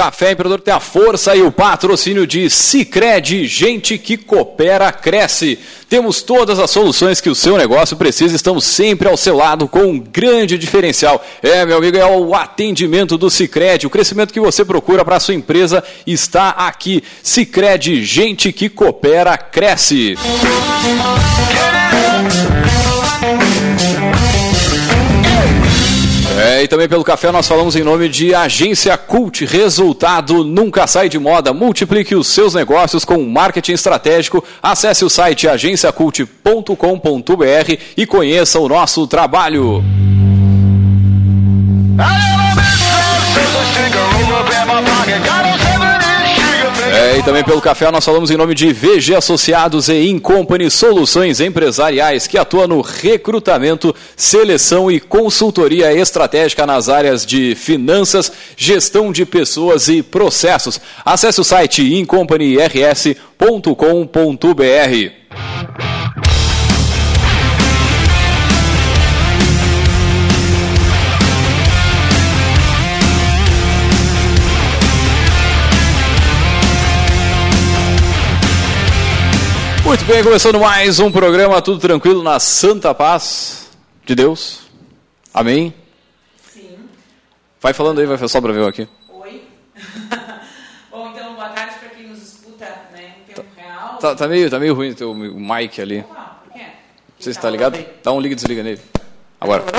Café Empreendedor tem a força e o patrocínio de Cicred, gente que coopera, cresce. Temos todas as soluções que o seu negócio precisa, estamos sempre ao seu lado com um grande diferencial. É, meu amigo, é o atendimento do Cicred, o crescimento que você procura para a sua empresa está aqui. Cicred, gente que coopera, cresce. E também pelo café nós falamos em nome de Agência Cult. Resultado nunca sai de moda. Multiplique os seus negócios com marketing estratégico. Acesse o site agenciacult.com.br e conheça o nosso trabalho. É, e também pelo café nós falamos em nome de VG Associados e Incompany Soluções Empresariais, que atua no recrutamento, seleção e consultoria estratégica nas áreas de finanças, gestão de pessoas e processos. Acesse o site incompanyrs.com.br. Muito bem, começando mais um programa, tudo tranquilo na santa paz de Deus. Amém? Sim. Vai falando aí, vai só para ver aqui. Oi. Bom, então, boa tarde para quem nos escuta né, em tempo real. Tá, tá meio, tá meio ruim o teu mic ali. Não Ah, por quê? sei se tá ligado. Dá um liga e desliga nele. Agora.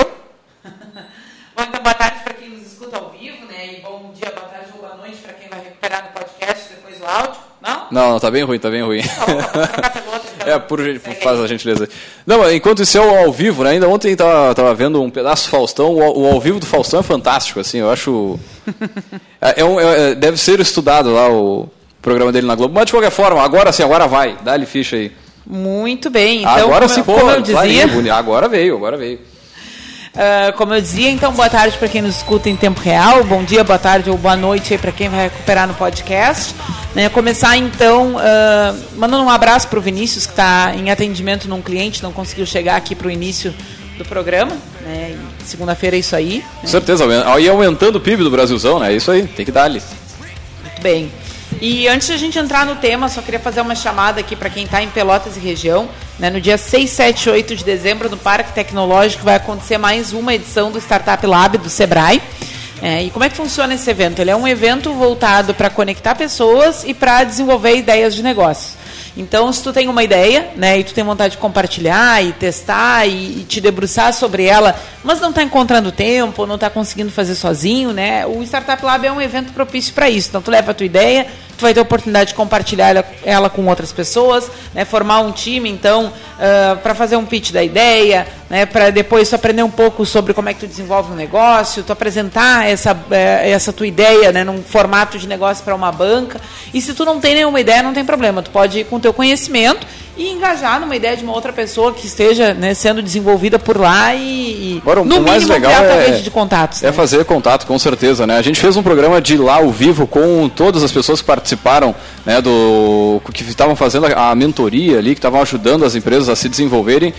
Bom, então, boa tarde para quem nos escuta ao vivo, né? E bom dia, boa tarde ou boa noite para quem vai recuperar no podcast depois do áudio. Não? Não, não, tá bem ruim, tá bem ruim. Tá bom, É, por, faz a gentileza. Não, enquanto isso é o ao vivo, né? Ainda ontem tava, tava vendo um pedaço do Faustão. O, ao- o ao vivo do Faustão é fantástico, assim, eu acho. É, é um- é- deve ser estudado lá o programa dele na Globo. Mas de qualquer forma, agora sim, agora vai. Dá-lhe ficha aí. Muito bem. Então, agora como, sim, pô, como eu dizia, clarinho. Agora veio, agora veio. Ah, como eu dizia, então boa tarde para quem nos escuta em tempo real, bom dia, boa tarde ou boa noite aí para quem vai recuperar no podcast. Né, começar então ah, mandando um abraço para o Vinícius que está em atendimento num cliente, não conseguiu chegar aqui para o início do programa. Né, e Segunda-feira é isso aí. Com certeza, aí aumentando o PIB do Brasilzão, né? É isso aí, tem que dar-lhe. Muito bem. E antes de a gente entrar no tema, só queria fazer uma chamada aqui para quem está em Pelotas e região. Né, no dia 6, 7 e 8 de dezembro, no Parque Tecnológico, vai acontecer mais uma edição do Startup Lab do Sebrae. É, e como é que funciona esse evento? Ele é um evento voltado para conectar pessoas e para desenvolver ideias de negócio. Então, se tu tem uma ideia, né, e tu tem vontade de compartilhar e testar e, e te debruçar sobre ela, mas não está encontrando tempo, não está conseguindo fazer sozinho, né, o Startup Lab é um evento propício para isso. Então, tu leva a tua ideia, tu vai ter a oportunidade de compartilhar ela, com outras pessoas, né, formar um time, então, para fazer um pitch da ideia, né, para depois tu aprender um pouco sobre como é que tu desenvolve um negócio, tu apresentar essa, eh, essa tua ideia, né, num formato de negócio para uma banca. E se tu não tem nenhuma ideia, não tem problema, tu pode ir com o teu conhecimento e engajar numa ideia de uma outra pessoa que esteja né, sendo desenvolvida por lá e, Agora, o no mais mínimo legal ampliar a é- rede de contatos. É né? fazer contato, com certeza, né? A gente fez um programa de lá ao vivo com todas as pessoas que participaram, né, do que estavam fazendo a, a mentoria ali, que estavam ajudando as empresas a se desenvolverem.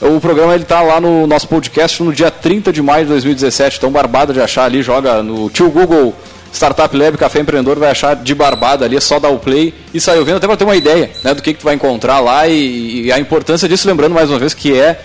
O programa ele tá lá no nosso podcast no dia 30 de maio de 2017, tão barbado de achar ali, joga no tio Google Startup Lab Café Empreendedor, vai achar de barbada ali, é só dar o play e sair ouvindo até para ter uma ideia, né, do que que tu vai encontrar lá e, e a importância disso, lembrando mais uma vez que é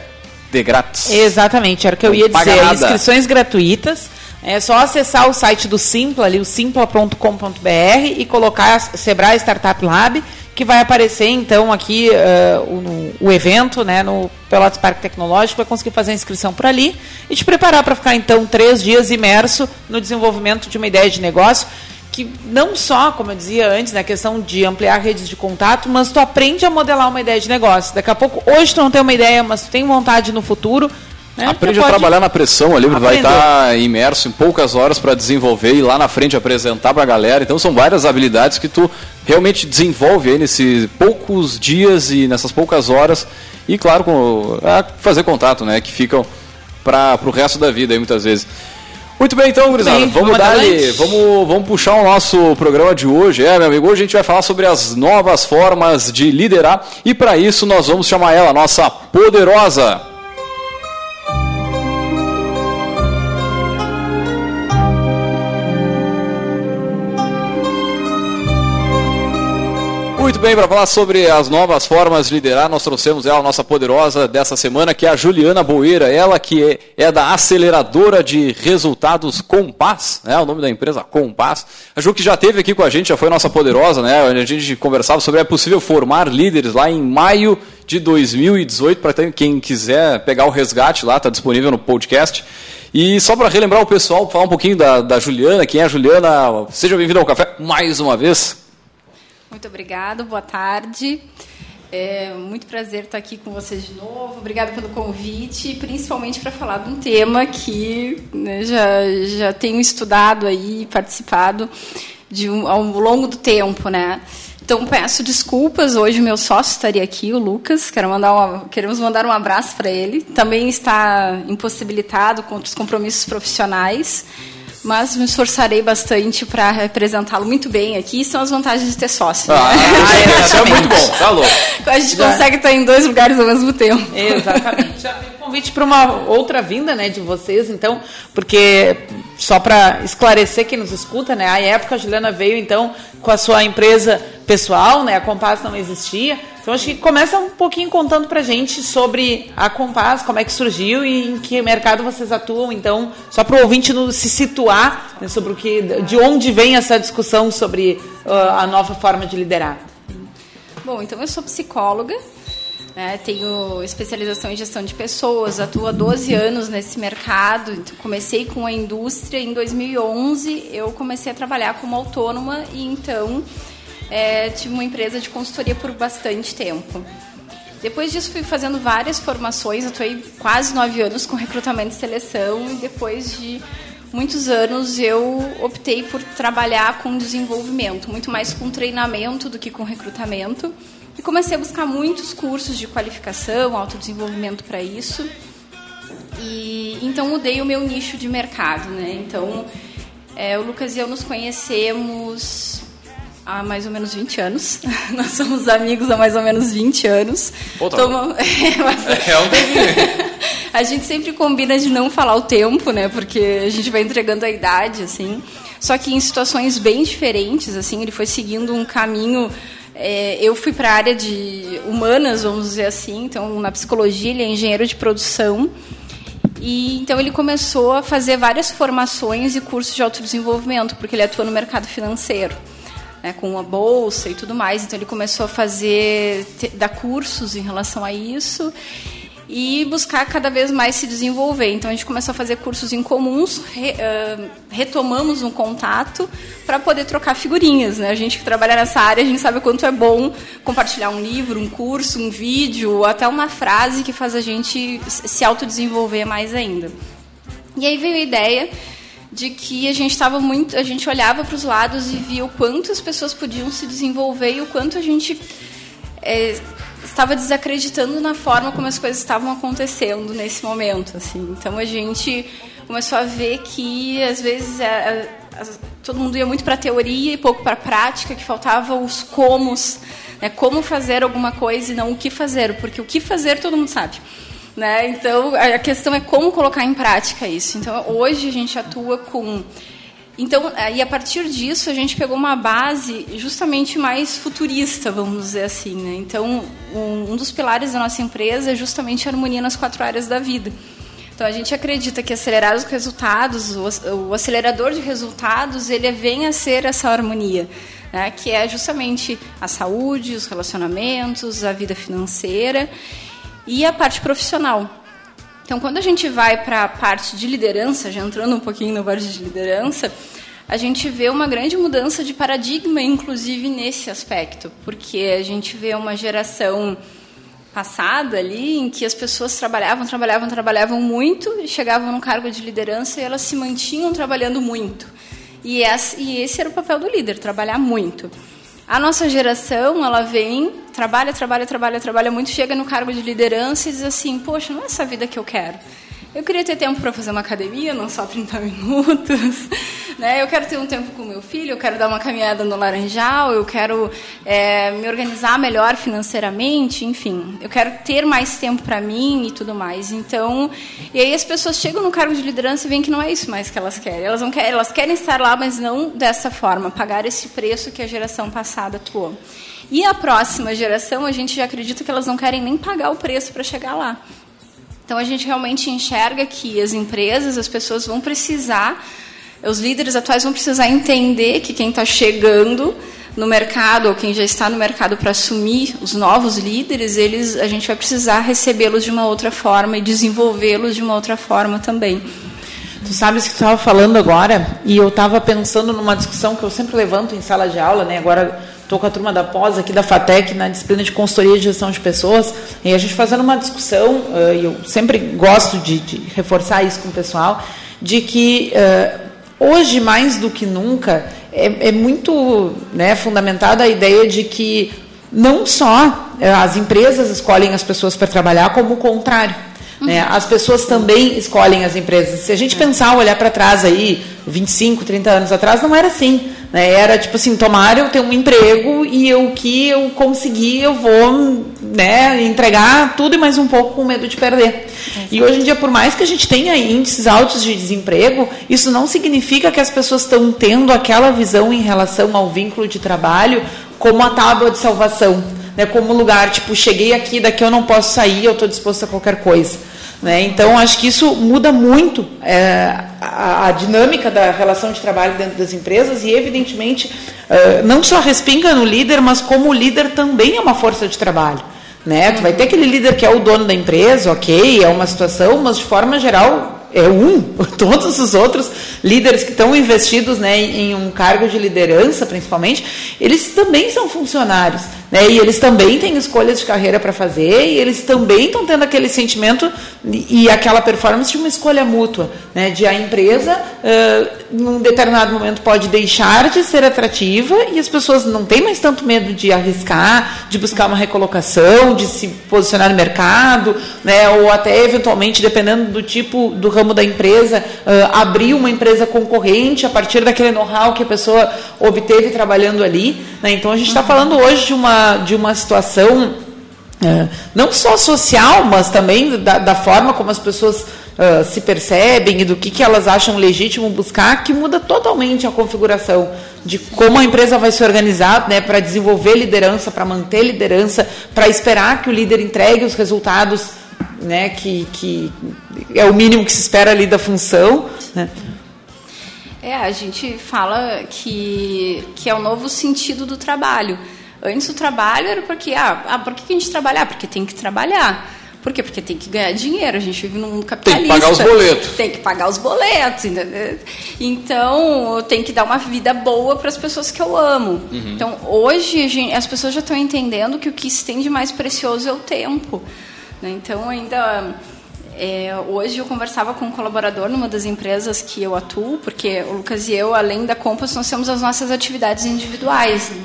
de grátis. Exatamente, era o que eu Não ia dizer. nada. Inscrições gratuitas. É só acessar o site do Simpla, ali, o simpla.com.br e colocar Sebrae Startup Lab, que vai aparecer então aqui eh, o, o evento, né, no Pelotas Parque Tecnológico, vai conseguir fazer a inscrição por ali e te preparar para ficar então três dias imerso no desenvolvimento de uma ideia de negócio que não só, como eu dizia antes, na questão de ampliar redes de contato, mas tu aprende a modelar uma ideia de negócio. Daqui a pouco, hoje tu não tem uma ideia, mas tu tem vontade no futuro, Né? Aprende a trabalhar na pressão ali, vai estar tá imerso em poucas horas para desenvolver e lá na frente apresentar para a galera. Então são várias habilidades que tu realmente desenvolve aí nesses poucos dias e nessas poucas horas. E claro, com, é fazer contato, né? Que ficam para o resto da vida aí muitas vezes. Muito bem, então, gurizada, vamos, vamos dar vamos, vamos puxar o nosso programa de hoje. É, meu amigo, hoje a gente vai falar sobre as novas formas de liderar e para isso nós vamos chamar ela, nossa poderosa Muito bem, para falar sobre as novas formas de liderar, nós trouxemos ela, a nossa poderosa dessa semana, que é a Juliana Boeira, ela que é, é da aceleradora de resultados Compass, né? O nome da empresa Compass. A Ju que já esteve aqui com a gente, já foi nossa poderosa, né? A gente conversava sobre é possível formar líderes lá em maio de 2018, para quem quiser pegar o resgate lá, está disponível no podcast. E só para relembrar o pessoal, falar um pouquinho da, da Juliana, quem é a Juliana, seja bem-vindo ao café mais uma vez. Muito obrigada, boa tarde. É muito prazer estar aqui com vocês de novo. Obrigada pelo convite, principalmente para falar de um tema que né, já, já tenho estudado aí, participado de um, ao longo do tempo, né? Então peço desculpas. Hoje meu sócio estaria aqui, o Lucas. Quero mandar uma, queremos mandar um abraço para ele. Também está impossibilitado com outros compromissos profissionais mas me esforçarei bastante para representá-lo muito bem aqui. São as vantagens de ter sócio. Ah, né? é, isso é muito bom, tá louco. A gente consegue estar em dois lugares ao mesmo tempo. Exatamente. Convite para uma outra vinda, né, de vocês, então, porque só para esclarecer quem nos escuta, né, a época a Juliana veio então com a sua empresa pessoal, né, a Compass não existia. Então acho que começa um pouquinho contando pra gente sobre a Compass, como é que surgiu e em que mercado vocês atuam, então, só para o ouvinte se situar né, sobre o que de onde vem essa discussão sobre uh, a nova forma de liderar. Bom, então eu sou psicóloga, né? Tenho especialização em gestão de pessoas, atuo há 12 anos nesse mercado. Então, comecei com a indústria em 2011. Eu comecei a trabalhar como autônoma e então é, tive uma empresa de consultoria por bastante tempo. Depois disso, fui fazendo várias formações. Atuei quase nove anos com recrutamento e seleção. E depois de muitos anos, eu optei por trabalhar com desenvolvimento, muito mais com treinamento do que com recrutamento. E comecei a buscar muitos cursos de qualificação, autodesenvolvimento para isso. E então mudei o meu nicho de mercado, né? Então, é, o Lucas e eu nos conhecemos há mais ou menos 20 anos. Nós somos amigos há mais ou menos 20 anos. Pô, tá Toma... é, é um A gente sempre combina de não falar o tempo, né? Porque a gente vai entregando a idade, assim. Só que em situações bem diferentes, assim, ele foi seguindo um caminho é, eu fui para a área de humanas, vamos dizer assim, então na psicologia ele é engenheiro de produção. E então ele começou a fazer várias formações e cursos de autodesenvolvimento, porque ele atua no mercado financeiro, né, com a bolsa e tudo mais. Então ele começou a fazer dar cursos em relação a isso e buscar cada vez mais se desenvolver. Então a gente começou a fazer cursos em comuns, re, uh, retomamos um contato para poder trocar figurinhas. Né? A gente que trabalha nessa área, a gente sabe o quanto é bom compartilhar um livro, um curso, um vídeo, até uma frase que faz a gente se autodesenvolver mais ainda. E aí veio a ideia de que a gente estava muito, a gente olhava para os lados e via o quanto as pessoas podiam se desenvolver e o quanto a gente é, estava desacreditando na forma como as coisas estavam acontecendo nesse momento, assim. Então a gente começou a ver que às vezes a, a, a, todo mundo ia muito para a teoria e pouco para a prática, que faltava os comos, né? como fazer alguma coisa e não o que fazer, porque o que fazer todo mundo sabe. Né? Então a questão é como colocar em prática isso. Então hoje a gente atua com então, e a partir disso, a gente pegou uma base justamente mais futurista, vamos dizer assim. Né? Então, um, um dos pilares da nossa empresa é justamente a harmonia nas quatro áreas da vida. Então, a gente acredita que acelerar os resultados, o, o acelerador de resultados, ele vem a ser essa harmonia, né? que é justamente a saúde, os relacionamentos, a vida financeira e a parte profissional. Então, quando a gente vai para a parte de liderança, já entrando um pouquinho na parte de liderança, a gente vê uma grande mudança de paradigma, inclusive nesse aspecto, porque a gente vê uma geração passada ali em que as pessoas trabalhavam, trabalhavam, trabalhavam muito e chegavam num cargo de liderança e elas se mantinham trabalhando muito. E esse era o papel do líder, trabalhar muito. A nossa geração, ela vem, trabalha, trabalha, trabalha, trabalha muito, chega no cargo de liderança e diz assim: "Poxa, não é essa vida que eu quero". Eu queria ter tempo para fazer uma academia, não só 30 minutos. Né? Eu quero ter um tempo com meu filho, eu quero dar uma caminhada no Laranjal, eu quero é, me organizar melhor financeiramente, enfim. Eu quero ter mais tempo para mim e tudo mais. Então, e aí as pessoas chegam no cargo de liderança e veem que não é isso mais que elas querem. Elas, não querem, elas querem estar lá, mas não dessa forma, pagar esse preço que a geração passada atuou. E a próxima geração, a gente já acredita que elas não querem nem pagar o preço para chegar lá. Então a gente realmente enxerga que as empresas, as pessoas vão precisar, os líderes atuais vão precisar entender que quem está chegando no mercado ou quem já está no mercado para assumir os novos líderes, eles a gente vai precisar recebê-los de uma outra forma e desenvolvê-los de uma outra forma também. Tu sabes que tu estava falando agora e eu estava pensando numa discussão que eu sempre levanto em sala de aula, né? Agora estou com a turma da pós aqui da FATEC na disciplina de consultoria e gestão de pessoas, e a gente fazendo uma discussão, uh, e eu sempre gosto de, de, reforçar isso com o pessoal, de que uh, hoje, mais do que nunca, é, é muito né, fundamentada a ideia de que não só uh, as empresas escolhem as pessoas para trabalhar, como o contrário. Né? As pessoas também escolhem as empresas. Se a gente pensar, olhar para trás aí, 25, 30 anos atrás, não era assim. Né? Era tipo assim, tomara eu ter um emprego e o que eu conseguir eu vou né, entregar tudo e mais um pouco com medo de perder. E hoje em dia, por mais que a gente tenha índices altos de desemprego, isso não significa que as pessoas estão tendo aquela visão em relação ao vínculo de trabalho como a tábua de salvação. Né, como lugar, tipo, cheguei aqui, daqui eu não posso sair, eu estou disposto a qualquer coisa. Né? Então, acho que isso muda muito é, a, a, dinâmica da relação de trabalho dentro das empresas e, evidentemente, é, não só respinga no líder, mas como o líder também é uma força de trabalho. Né? Tu vai ter aquele líder que é o dono da empresa, ok, é uma situação, mas de forma geral é um, todos os outros líderes que estão investidos né, em um cargo de liderança, principalmente, eles também são funcionários. Né, e eles também têm escolhas de carreira para fazer, e eles também estão tendo aquele sentimento e, aquela performance de uma escolha mútua, né, de a empresa, uh, num determinado momento, pode deixar de ser atrativa e as pessoas não têm mais tanto medo de arriscar, de buscar uma recolocação, de se posicionar no mercado, né, ou até, eventualmente, dependendo do tipo do ramo da empresa, uh, abrir uma empresa concorrente a partir daquele know-how que a pessoa obteve trabalhando ali. Né? Então a gente está uhum. falando hoje de uma, de uma situação uh, não só social, mas também da, da forma como as pessoas Uh, se percebem e do que, que elas acham legítimo buscar, que muda totalmente a configuração de como a empresa vai se organizar né, para desenvolver liderança, para manter liderança, para esperar que o líder entregue os resultados né, que, que é o mínimo que se espera ali da função. Né? É, a gente fala que, que é o novo sentido do trabalho. Antes o trabalho era porque, ah, ah por que a gente trabalha? Ah, porque tem que trabalhar. Por quê? Porque tem que ganhar dinheiro. A gente vive num mundo capitalista. Tem que pagar os boletos. Tem que pagar os boletos. Entendeu? Então, tem que dar uma vida boa para as pessoas que eu amo. Uhum. Então, hoje, gente, as pessoas já estão entendendo que o que se tem de mais precioso é o tempo. Né? Então, ainda é, hoje eu conversava com um colaborador numa das empresas que eu atuo, porque o Lucas e eu, além da Compass, nós temos as nossas atividades individuais. Né?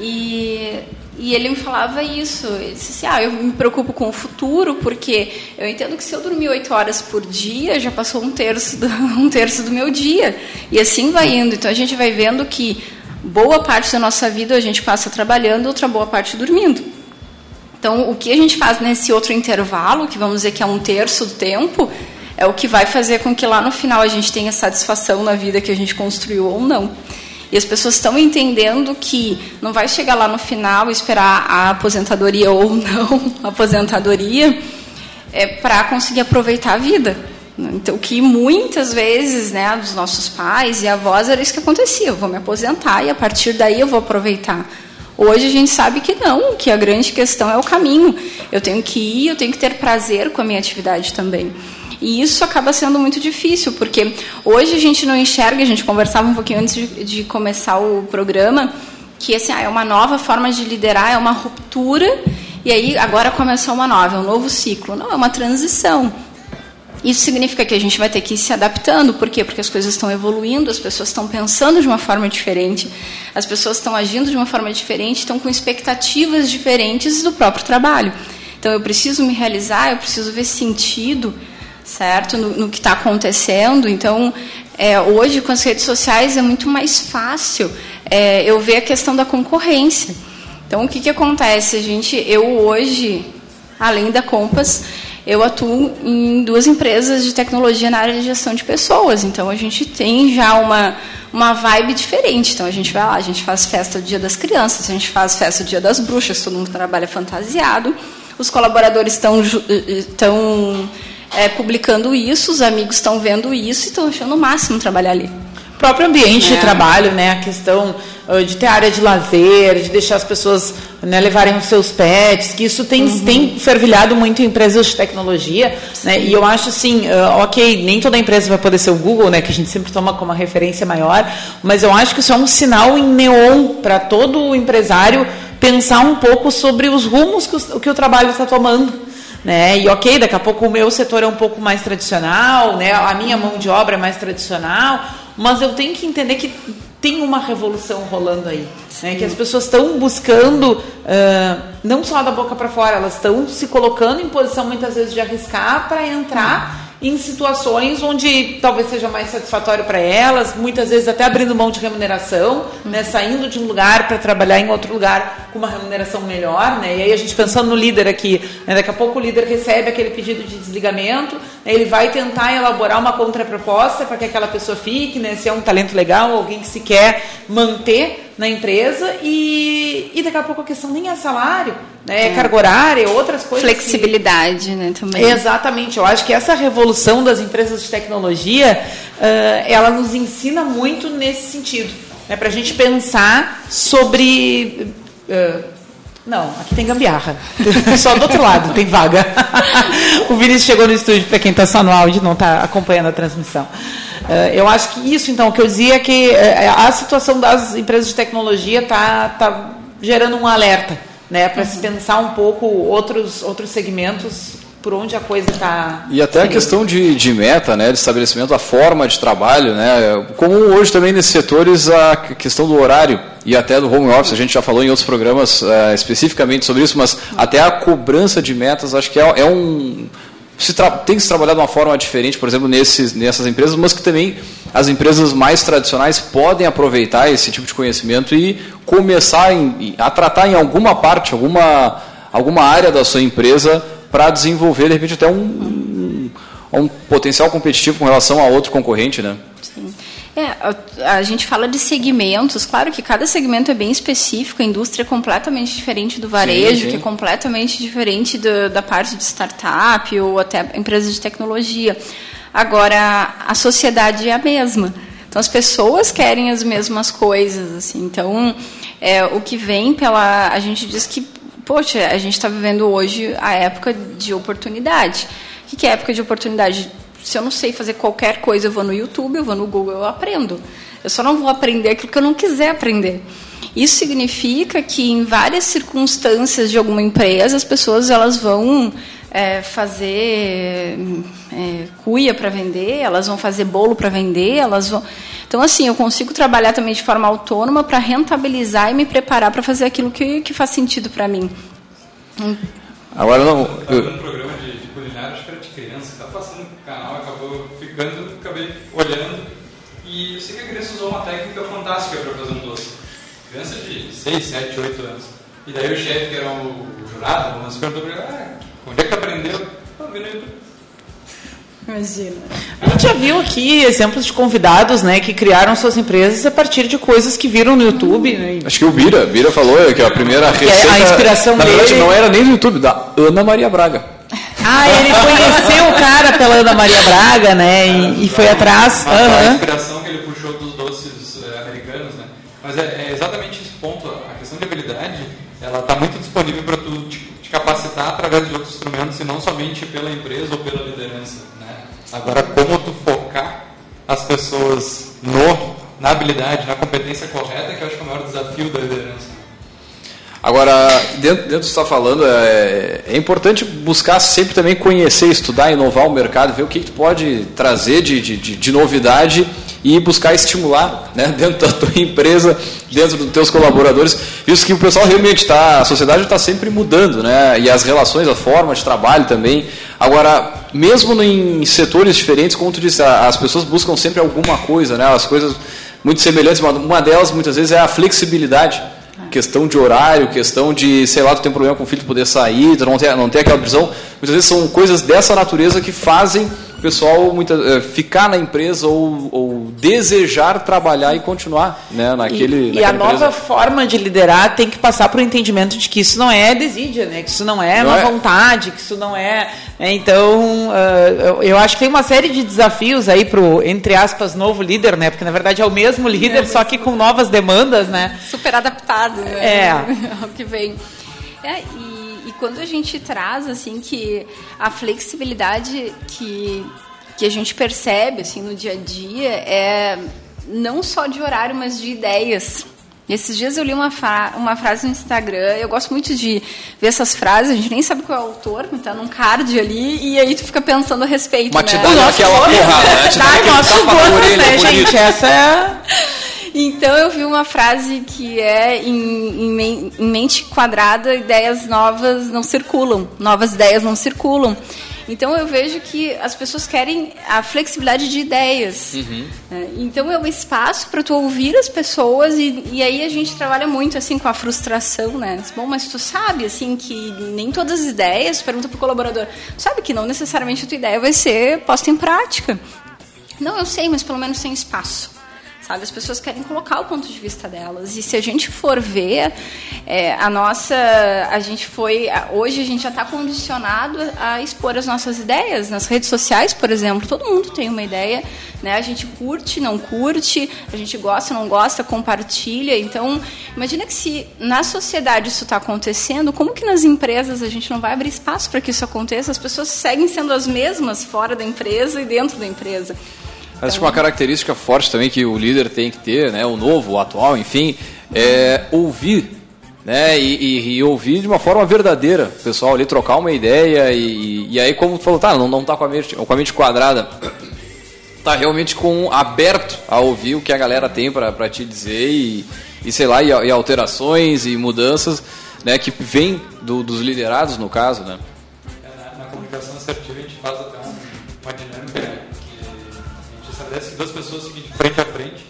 E, e ele me falava isso. Ele disse assim, ah, eu me preocupo com o futuro, porque eu entendo que se eu dormir oito horas por dia, já passou um terço, do, um terço do meu dia. E assim vai indo. Então a gente vai vendo que boa parte da nossa vida a gente passa trabalhando, outra boa parte dormindo. Então, o que a gente faz nesse outro intervalo, que vamos dizer que é um terço do tempo, é o que vai fazer com que lá no final a gente tenha satisfação na vida que a gente construiu ou não. E as pessoas estão entendendo que não vai chegar lá no final e esperar a aposentadoria ou não a aposentadoria é para conseguir aproveitar a vida. Então, que muitas vezes, né, dos nossos pais e avós era isso que acontecia. Eu vou me aposentar e a partir daí eu vou aproveitar. Hoje a gente sabe que não, que a grande questão é o caminho. Eu tenho que ir, eu tenho que ter prazer com a minha atividade também. E isso acaba sendo muito difícil, porque hoje a gente não enxerga, a gente conversava um pouquinho antes de, de começar o programa, que assim, ah, é uma nova forma de liderar, é uma ruptura E aí agora começou uma nova, é um novo ciclo. Não, é uma transição. Isso significa que a gente vai ter que ir se adaptando. Por quê? Porque as coisas estão evoluindo, as pessoas estão pensando de uma forma diferente, as pessoas estão agindo de uma forma diferente, estão com expectativas diferentes do próprio trabalho. Então, eu preciso me realizar, eu preciso ver sentido, certo, no, no que está acontecendo. Então, é, hoje, com as redes sociais, é muito mais fácil é, eu ver a questão da concorrência. Então, o que, que acontece? A gente, eu hoje, além da Compass, eu atuo em duas empresas de tecnologia na área de gestão de pessoas. Então a gente tem já uma, uma vibe diferente. Então a gente vai lá, a gente faz festa do Dia das Crianças, a gente faz festa do Dia das Bruxas, todo mundo trabalha fantasiado. Os colaboradores estão estão é, publicando isso, os amigos estão vendo isso e estão achando o máximo trabalhar ali próprio ambiente é. de trabalho, né? A questão uh, de ter área de lazer, de deixar as pessoas né, levarem os seus pets, que isso tem, uhum. tem fervilhado muito em empresas de tecnologia, né? E eu acho assim, uh, ok, nem toda empresa vai poder ser o Google, né? Que a gente sempre toma como uma referência maior, mas eu acho que isso é um sinal em neon para todo empresário pensar um pouco sobre os rumos que o, que o trabalho está tomando. Né? E ok, daqui a pouco o meu setor é um pouco mais tradicional, né? a minha mão de obra é mais tradicional, mas eu tenho que entender que tem uma revolução rolando aí, né? Que as pessoas estão buscando uh, não só da boca para fora, elas estão se colocando em posição muitas vezes de arriscar para entrar em situações onde talvez seja mais satisfatório para elas, muitas vezes até abrindo mão de remuneração, né, saindo de um lugar para trabalhar em outro lugar com uma remuneração melhor, né, e aí a gente pensando no líder aqui, né, daqui a pouco o líder recebe aquele pedido de desligamento, né, ele vai tentar elaborar uma contraproposta para que aquela pessoa fique, né, se é um talento legal, alguém que se quer manter na empresa e, e daqui a pouco a questão nem é salário, né? É carga horária, outras coisas. Flexibilidade, que... né, também. Exatamente. Eu acho que essa revolução das empresas de tecnologia, uh, ela nos ensina muito nesse sentido. Né? Para a gente pensar sobre... Uh, não, aqui tem gambiarra. Só do outro lado tem vaga. o Vinícius chegou no estúdio, para quem está só no áudio não está acompanhando a transmissão. Uh, eu acho que isso, então, o que eu dizia é que uh, a situação das empresas de tecnologia está tá gerando um alerta, né, para uhum. se pensar um pouco outros, outros segmentos por onde a coisa está. E até a questão de, de meta, né, de estabelecimento da forma de trabalho, né, como hoje também nesses setores a questão do horário e até do home office, a gente já falou em outros programas uh, especificamente sobre isso, mas até a cobrança de metas, acho que é, é um se tem que se trabalhar de uma forma diferente, por exemplo, nesses, nessas empresas, mas que também as empresas mais tradicionais podem aproveitar esse tipo de conhecimento e começar em, a tratar em alguma parte, alguma, alguma área da sua empresa para desenvolver, de repente, até um, um, um potencial competitivo com relação a outro concorrente, né? Sim. É, a, a, gente fala de segmentos, claro que cada segmento é bem específico, a indústria é completamente diferente do varejo, sim, sim. que é completamente diferente do, da parte de startup ou até empresas de tecnologia. Agora, a sociedade é a mesma. Então, as pessoas querem as mesmas coisas. Assim. Então, é, o que vem pela. A gente diz que, poxa, a gente está vivendo hoje a época de oportunidade. O que é época de oportunidade? Se eu não sei fazer qualquer coisa, eu vou no YouTube, eu vou no Google, eu aprendo. Eu só não vou aprender aquilo que eu não quiser aprender. Isso significa que em várias circunstâncias de alguma empresa, as pessoas elas vão é, fazer é, cuia para vender, elas vão fazer bolo para vender, elas vão. Então, assim, eu consigo trabalhar também de forma autônoma para rentabilizar e me preparar para fazer aquilo que, que faz sentido para mim. Agora não. Eu canal acabou ficando, acabei olhando e eu sei que a criança usou uma técnica fantástica para fazer um doce. Criança de 6, 7, 8 anos. E daí o chefe, que era o jurado, nos perguntou para ele, ah, onde é que aprendeu? Ah, YouTube. Imagina. A gente já viu aqui exemplos de convidados né, que criaram suas empresas a partir de coisas que viram no YouTube. Né? Acho que o Bira, Bira falou que a primeira receita. a inspiração na verdade, dele... não era nem do YouTube, da Ana Maria Braga. Ah, ele conheceu o cara pela Ana Maria Braga, né? E, e foi atrás. A, uhum. a inspiração que ele puxou dos doces uh, americanos, né? Mas é, é, exatamente esse ponto. A questão de habilidade, ela está muito disponível para tu te, te, capacitar através de outros instrumentos e não somente pela empresa ou pela liderança, né? Agora, como tu focar as pessoas no, na habilidade, na competência correta, que eu acho que é o maior desafio da liderança. Agora, dentro, do que você está falando, é, é, importante buscar sempre também conhecer, estudar, inovar o mercado, ver o que, que pode trazer de, de, de, novidade e buscar estimular né, dentro da tua empresa, dentro dos teus colaboradores, visto que o pessoal realmente está, a sociedade está sempre mudando, né, e as relações, a forma de trabalho também. Agora, mesmo em setores diferentes, como tu disse, as pessoas buscam sempre alguma coisa, né, as coisas muito semelhantes, uma delas muitas vezes é a flexibilidade questão de horário, questão de, sei lá, tu tem problema com o filho poder sair, tu não tem, não tem aquela prisão. Muitas vezes são coisas dessa natureza que fazem o pessoal muita, uh, ficar na empresa ou, ou, desejar trabalhar e continuar né, naquele. E, e a empresa. nova forma de liderar tem que passar para o entendimento de que isso não é desídia, né? que isso não é não uma é. vontade, que isso não é. Né? Então, uh, eu acho que tem uma série de desafios aí para o, entre aspas, novo líder, né? Porque na verdade é o mesmo líder, é, só que com novas demandas, né? Super adaptado, né? É. o que vem. É, e quando a gente traz assim que a flexibilidade que, que a gente percebe assim no dia a dia é não só de horário, mas de ideias. Esses dias eu li uma, fra uma frase no Instagram, eu gosto muito de ver essas frases, a gente nem sabe qual é o autor, tá num card ali, e aí tu fica pensando a respeito. Mas né? te dá aquela porrada, né? Te dá nosso gosto, né, gente? Essa é... Então eu vi uma frase que é em, em, em, mente quadrada, ideias novas não circulam, novas ideias não circulam. Então eu vejo que as pessoas querem a flexibilidade de ideias. Uhum. É, então é um espaço para tu ouvir as pessoas e, e aí a gente trabalha muito assim com a frustração, né? Bom, mas tu sabe assim que nem todas as ideias, pergunta pro colaborador, sabe que não necessariamente a tua ideia vai ser posta em prática. Não, eu sei, mas pelo menos tem espaço sabe? As pessoas querem colocar o ponto de vista delas. E se a gente for ver, é, a nossa, a gente foi, hoje a gente já está condicionado a expor as nossas ideias nas redes sociais, por exemplo. Todo mundo tem uma ideia, né? A gente curte, não curte, a gente gosta, não gosta, compartilha. Então, imagina que se na sociedade isso está acontecendo, como que nas empresas a gente não vai abrir espaço para que isso aconteça? As pessoas seguem sendo as mesmas fora da empresa e dentro da empresa. Acho que uma característica forte também que o líder tem que ter, né, o novo, o atual, enfim, é ouvir. Né, e, e, e ouvir de uma forma verdadeira, pessoal ali trocar uma ideia e, e aí como tu falou, tá, não, não tá com a mente, com a mente quadrada, tá realmente com aberto a ouvir o que a galera tem para te dizer e, e sei lá, e, e, alterações e mudanças né, que vêm do, dos liderados no caso, né? É, na, na comunicação assertiva duas pessoas fiquem de frente a frente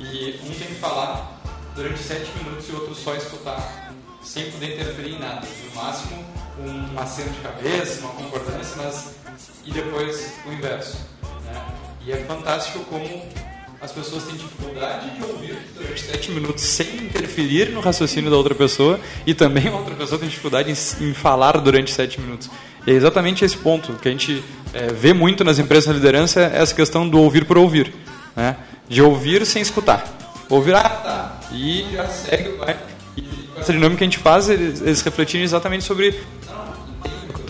e um tem que falar durante sete minutos e o outro só escutar, sem poder interferir em nada. No máximo, um aceno de cabeça, uma concordância, mas e depois o inverso. Né? E é fantástico como as pessoas têm dificuldade de ouvir durante sete minutos sem interferir no raciocínio da outra pessoa e também a outra pessoa tem dificuldade em, em falar durante sete minutos. E é exatamente esse ponto que a gente é, vê muito nas empresas de liderança, é essa questão do ouvir por ouvir. Né? De ouvir sem escutar. Ouvir, ah, tá, e já segue, vai. E com essa dinâmica que a gente faz, eles, eles refletirem exatamente sobre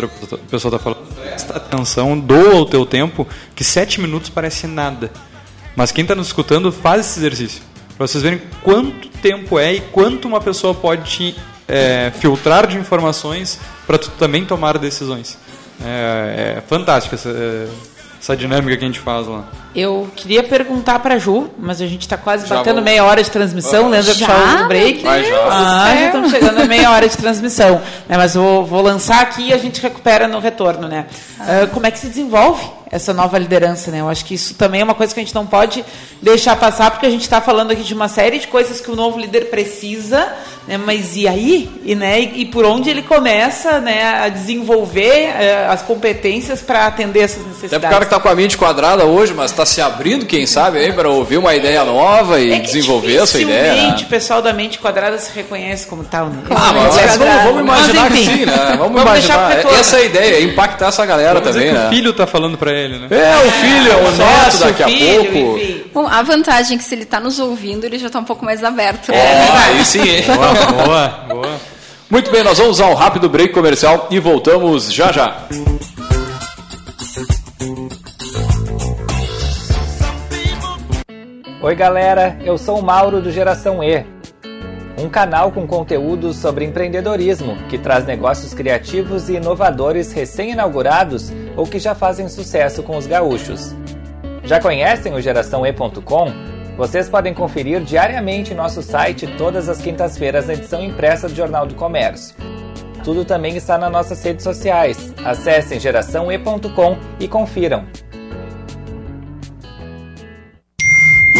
outra pessoa está falando, presta atenção, doa o teu tempo, que sete minutos parece nada. Mas quem está nos escutando, faz esse exercício. Para vocês verem quanto tempo é e quanto uma pessoa pode te é, filtrar de informações para tu também tomar decisões. É, é fantástica essa, essa dinâmica que a gente faz lá. Eu queria perguntar para Ju, mas a gente está quase já batendo vou... meia hora de transmissão, né? Já puxar o break. Vai já. Ah, já estamos chegando a meia hora de transmissão. Né, mas vou, vou lançar aqui e a gente recupera no retorno, né? Uh, como é que se desenvolve essa nova liderança, né? Eu acho que isso também é uma coisa que a gente não pode deixar passar, porque a gente está falando aqui de uma série de coisas que o novo líder precisa, né? Mas e aí? E, né? e, por onde ele começa né, a desenvolver uh, as competências para atender essas necessidades? Até o cara que está com a mente quadrada hoje, mas está se abrindo, quem sabe, aí, para ouvir uma ideia nova e é desenvolver essa ideia. Né? o pessoal da mente quadrada se reconhece como tal. Né? Ah, mas, mas vamos, vamos, imaginar mas, que sim, né? Vamos, vamos imaginar. Essa é a ideia, impactar essa galera vamos também, né? o filho está falando para ele, né? É, o filho, é, o neto daqui filho, a pouco. Enfim. Bom, a vantagem é que se ele está nos ouvindo, ele já está um pouco mais aberto. É, né? aí sim, hein? Boa, boa, boa. Muito bem, nós vamos usar um rápido break comercial e voltamos já já. Oi, galera, eu sou o Mauro do Geração E um canal com conteúdos sobre empreendedorismo, que traz negócios criativos e inovadores recém-inaugurados ou que já fazem sucesso com os gaúchos. Já conhecem o GeraçãoE.com? Vocês podem conferir diariamente em nosso site todas as quintas-feiras na edição impressa do Jornal do Comércio. Tudo também está nas nossas redes sociais. Acessem geraçãoe.com e confiram.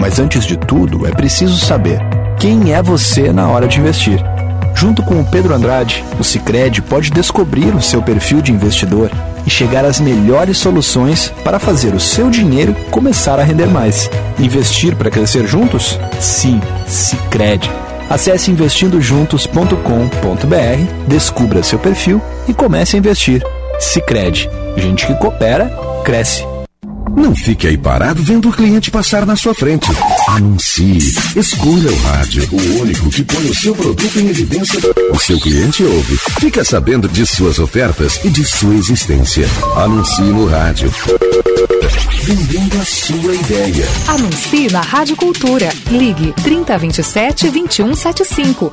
Mas antes de tudo, é preciso saber quem é você na hora de investir. Junto com o Pedro Andrade, o Cicred pode descobrir o seu perfil de investidor e chegar às melhores soluções para fazer o seu dinheiro começar a render mais. Investir para crescer juntos? Sim, Cicred. Acesse investindojuntos.com.br, descubra seu perfil e comece a investir. Cicred. Gente que coopera, cresce. Não fique aí parado vendo o cliente passar na sua frente. Anuncie. Escolha o rádio, o único que põe o seu produto em evidência. O seu cliente ouve. Fica sabendo de suas ofertas e de sua existência. Anuncie no rádio. Vendendo a sua ideia. Anuncie na Rádio Cultura. Ligue 3027 2175.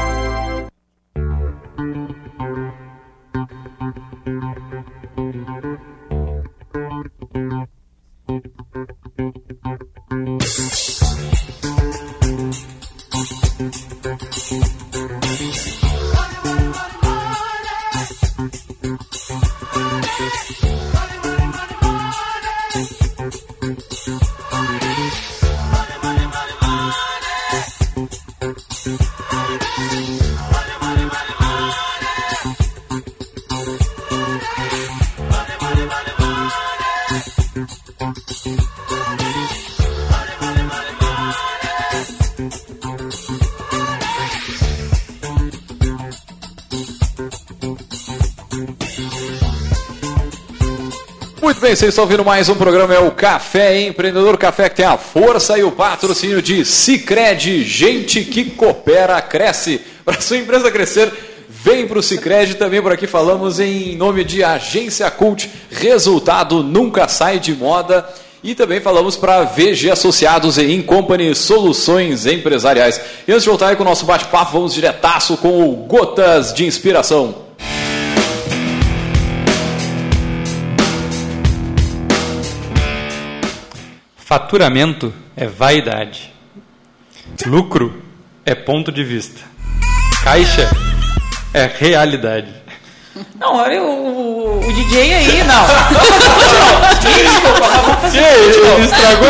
Vocês estão ouvindo mais um programa, é o Café Empreendedor Café, que tem a força e o patrocínio de Cicred, gente que coopera, cresce. Para sua empresa crescer, vem para o Cicred. Também por aqui falamos em nome de Agência Cult, resultado nunca sai de moda. E também falamos para VG Associados e Incompany Soluções Empresariais. E antes de voltar aí com o nosso bate-papo, vamos diretaço com o Gotas de Inspiração. Faturamento é vaidade. Lucro é ponto de vista. Caixa é realidade. Não, olha o, o DJ aí, não. Desculpa? Ele estragou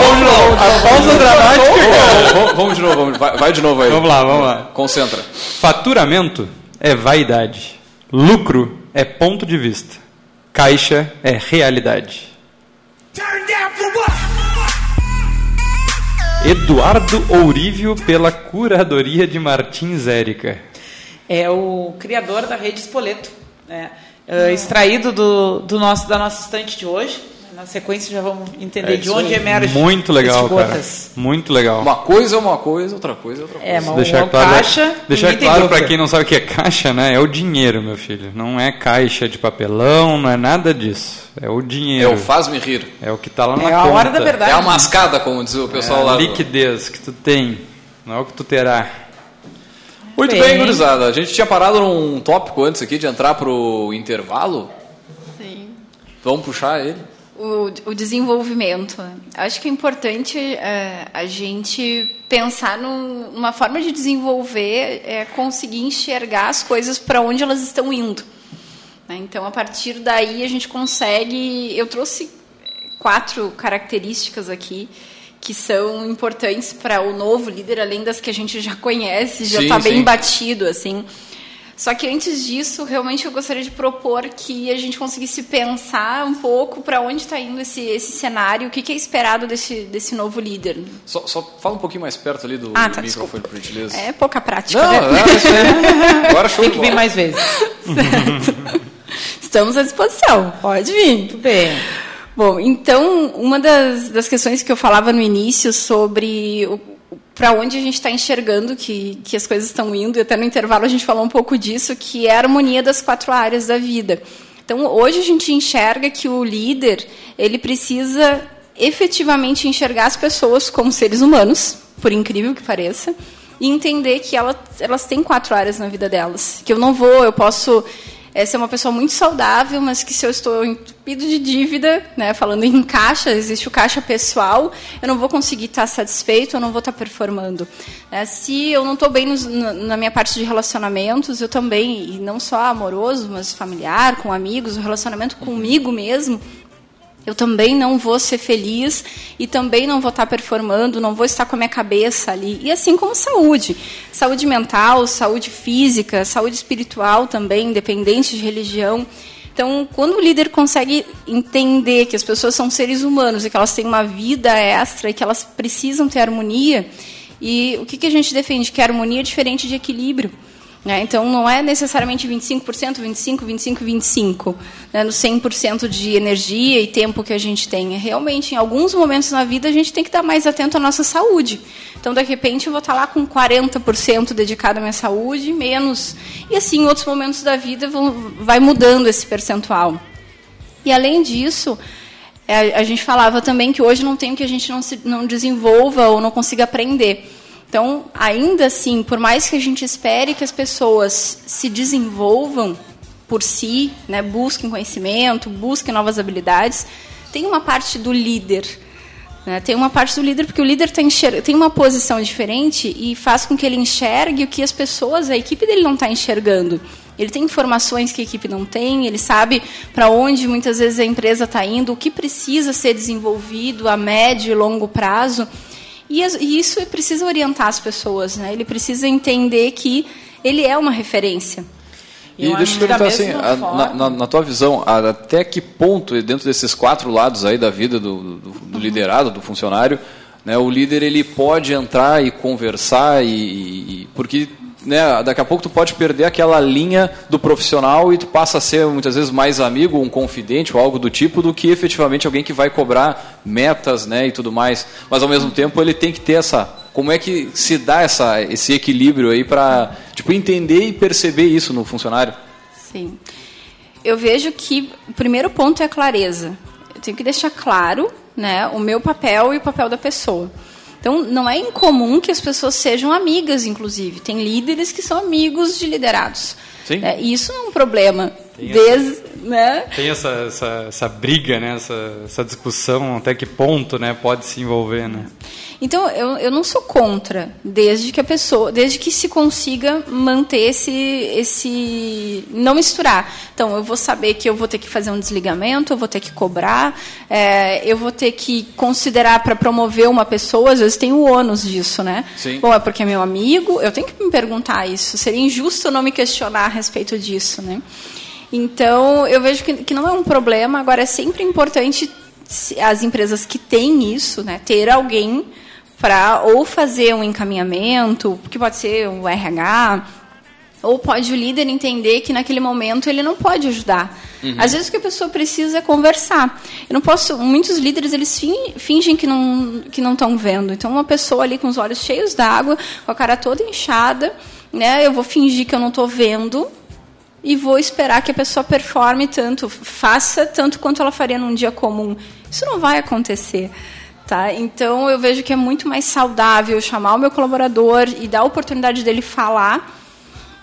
Vamos de novo. A pausa dramática. Vamos, vamos de novo, vamos, vai, vai de novo aí. Vamos lá, vamos lá. Concentra. Faturamento é vaidade. Lucro é ponto de vista. Caixa é realidade. Eduardo Ourívio pela curadoria de Martins Érica. É o criador da rede Espoleto, né? É, extraído do, do nosso, da nossa estante de hoje. Na sequência já vamos entender É de onde emerge Muito legal, esse cara. gotas. Muito legal. Uma coisa é uma coisa, outra coisa é outra coisa. É, mas Deixar claro, caixa, deixar claro para quem não sabe o que é caixa, né? É o dinheiro, meu filho. Não é caixa de papelão, não é nada disso. É o É dinheiro. o faz-me rir. É o que tá lá na É a conta. hora da verdade. É a mascada, como diz o É pessoal a lá. do- liquidez que tu tem, não é o que tu terá. Muito Bem. bem, gurizada. A gente tinha parado num tópico antes aqui de entrar pro intervalo. Sim. Vamos puxar ele. O, o desenvolvimento. Acho que é importante é, a gente pensar num- numa forma de desenvolver, é conseguir enxergar as coisas para onde elas estão indo. né? Então, a partir daí, a gente consegue. Eu trouxe quatro características aqui que são importantes para o novo líder, além das que a gente já conhece, já está bem batido, assim. Só que antes disso, realmente eu gostaria de propor que a gente conseguisse pensar um pouco para onde está indo esse, esse cenário, o que, que, é esperado desse, desse novo líder. Só, só fala um pouquinho mais perto ali do, ah, do tá, microfone, por gentileza. É pouca prática, Não, né? é, agora show Tem que vir mais vezes. Estamos à disposição, pode vir. Muito bem. Bom, então, uma das, das questões que eu falava no início sobre para onde a gente está enxergando que, que as coisas estão indo, e até no intervalo a gente falou um pouco disso, que é a harmonia das quatro áreas da vida. Então, hoje a gente enxerga que o líder, ele precisa efetivamente enxergar as pessoas como seres humanos, por incrível que pareça, e entender que ela, elas têm quatro áreas na vida delas. Que eu não vou, eu posso é, ser uma pessoa muito saudável, mas que se eu estou entupido de dívida, né, falando em caixa, existe o caixa pessoal, eu não vou conseguir estar satisfeito, eu não vou estar performando. É, se eu não estou bem nos, na minha parte de relacionamentos, eu também, e não só amoroso, mas familiar, com amigos, o relacionamento comigo mesmo, eu também não vou ser feliz e também não vou estar performando, não vou estar com a minha cabeça ali. E assim como saúde. Saúde mental, saúde física, saúde espiritual também, independente de religião. Então, quando o líder consegue entender que as pessoas são seres humanos e que elas têm uma vida extra e que elas precisam ter harmonia, e o que, que a gente defende? Que a harmonia é diferente de equilíbrio. Né? Então, não é necessariamente 25%, 25%, 25%, 25%, né? no 100% de energia e tempo que a gente tem. Realmente, em alguns momentos na vida, a gente tem que estar mais atento à nossa saúde. Então, de repente, eu vou estar lá com 40% dedicado à minha saúde, menos. E assim, em outros momentos da vida, vai mudando esse percentual. E, além disso, é, a gente falava também que hoje não tem que a gente não, se, não desenvolva ou não consiga aprender. Então, ainda assim, por mais que a gente espere que as pessoas se desenvolvam por si, né, busquem conhecimento, busquem novas habilidades, tem uma parte do líder. Né, tem uma parte do líder, porque o líder tem, tem uma posição diferente e faz com que ele enxergue o que as pessoas, a equipe dele não está enxergando. Ele tem informações que a equipe não tem, ele sabe para onde muitas vezes a empresa está indo, o que precisa ser desenvolvido a médio e longo prazo. E, isso precisa orientar as pessoas, né? Ele precisa entender que ele é uma referência. E eu deixa eu perguntar assim, a, na, na, na, tua visão, até que ponto, dentro desses quatro lados aí da vida do, do, do uhum. liderado, do funcionário, né, o líder ele pode entrar e conversar, e, e porque né, daqui a pouco tu pode perder aquela linha do profissional e tu passa a ser muitas vezes mais amigo, um confidente ou algo do tipo, do que efetivamente alguém que vai cobrar metas né, e tudo mais. Mas ao mesmo tempo ele tem que ter essa. Como é que se dá essa, esse equilíbrio aí para tipo, entender e perceber isso no funcionário? Sim. Eu vejo que o primeiro ponto é a clareza. Eu tenho que deixar claro né, o meu papel e o papel da pessoa. Então, não é incomum que as pessoas sejam amigas, inclusive. Tem líderes que são amigos de liderados. Sim. É, isso não é um problema. Tem Desde, essa, né? tem essa, essa, essa briga, né? essa, essa discussão, até que ponto né? pode se envolver. Né? Então, eu, eu não sou contra, desde que a pessoa, desde que se consiga manter esse, esse. não misturar. Então, eu vou saber que eu vou ter que fazer um desligamento, eu vou ter que cobrar, é, eu vou ter que considerar para promover uma pessoa, às vezes tem o ônus disso, né? Sim. Bom, é porque é meu amigo, eu tenho que me perguntar isso. Seria injusto não me questionar a respeito disso, né? Então, eu vejo que, que não é um problema, agora é sempre importante as empresas que têm isso, né, ter alguém para ou fazer um encaminhamento, que pode ser um RH, ou pode o líder entender que naquele momento ele não pode ajudar. Uhum. Às vezes o que a pessoa precisa é conversar. Eu não posso. Muitos líderes eles fingem que não que não estão vendo. Então uma pessoa ali com os olhos cheios d'água, com a cara toda inchada, né? Eu vou fingir que eu não estou vendo e vou esperar que a pessoa performe tanto, faça tanto quanto ela faria num dia comum. Isso não vai acontecer. Tá? Então eu vejo que é muito mais saudável chamar o meu colaborador e dar a oportunidade dele falar,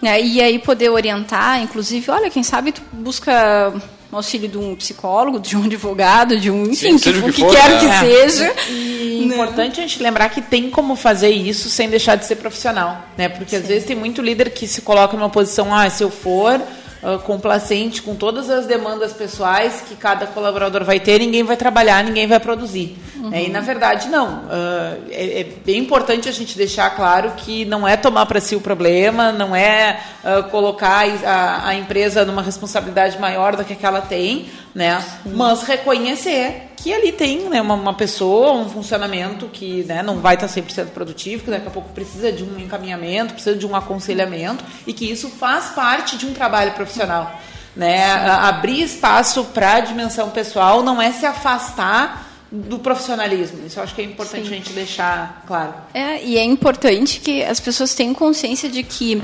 né? e aí poder orientar, inclusive, olha, quem sabe tu busca o auxílio de um psicólogo, de um advogado, de um, enfim, Sim, que, que, que, for, quer né? que É. seja. E é importante a gente lembrar que tem como fazer isso sem deixar de ser profissional, né? Porque às vezes tem muito líder que se coloca numa posição, ah, se eu for uh, complacente com todas as demandas pessoais que cada colaborador vai ter, ninguém vai trabalhar, ninguém vai produzir. Uhum. É, e na verdade não. Uh, é, é, bem importante a gente deixar claro que não é tomar para si o problema, não é uh, colocar a, a, empresa numa responsabilidade maior do que, que ela tem, né? Mas reconhecer que ali tem né, uma, uma, pessoa, um funcionamento que né, não vai estar 100% produtivo, que daqui a pouco precisa de um encaminhamento, precisa de um aconselhamento e que isso faz parte de um trabalho profissional. Né? Abrir espaço para a dimensão pessoal não é se afastar do profissionalismo. Isso eu acho que é importante Sim. a gente deixar claro. É, e é importante que as pessoas tenham consciência de que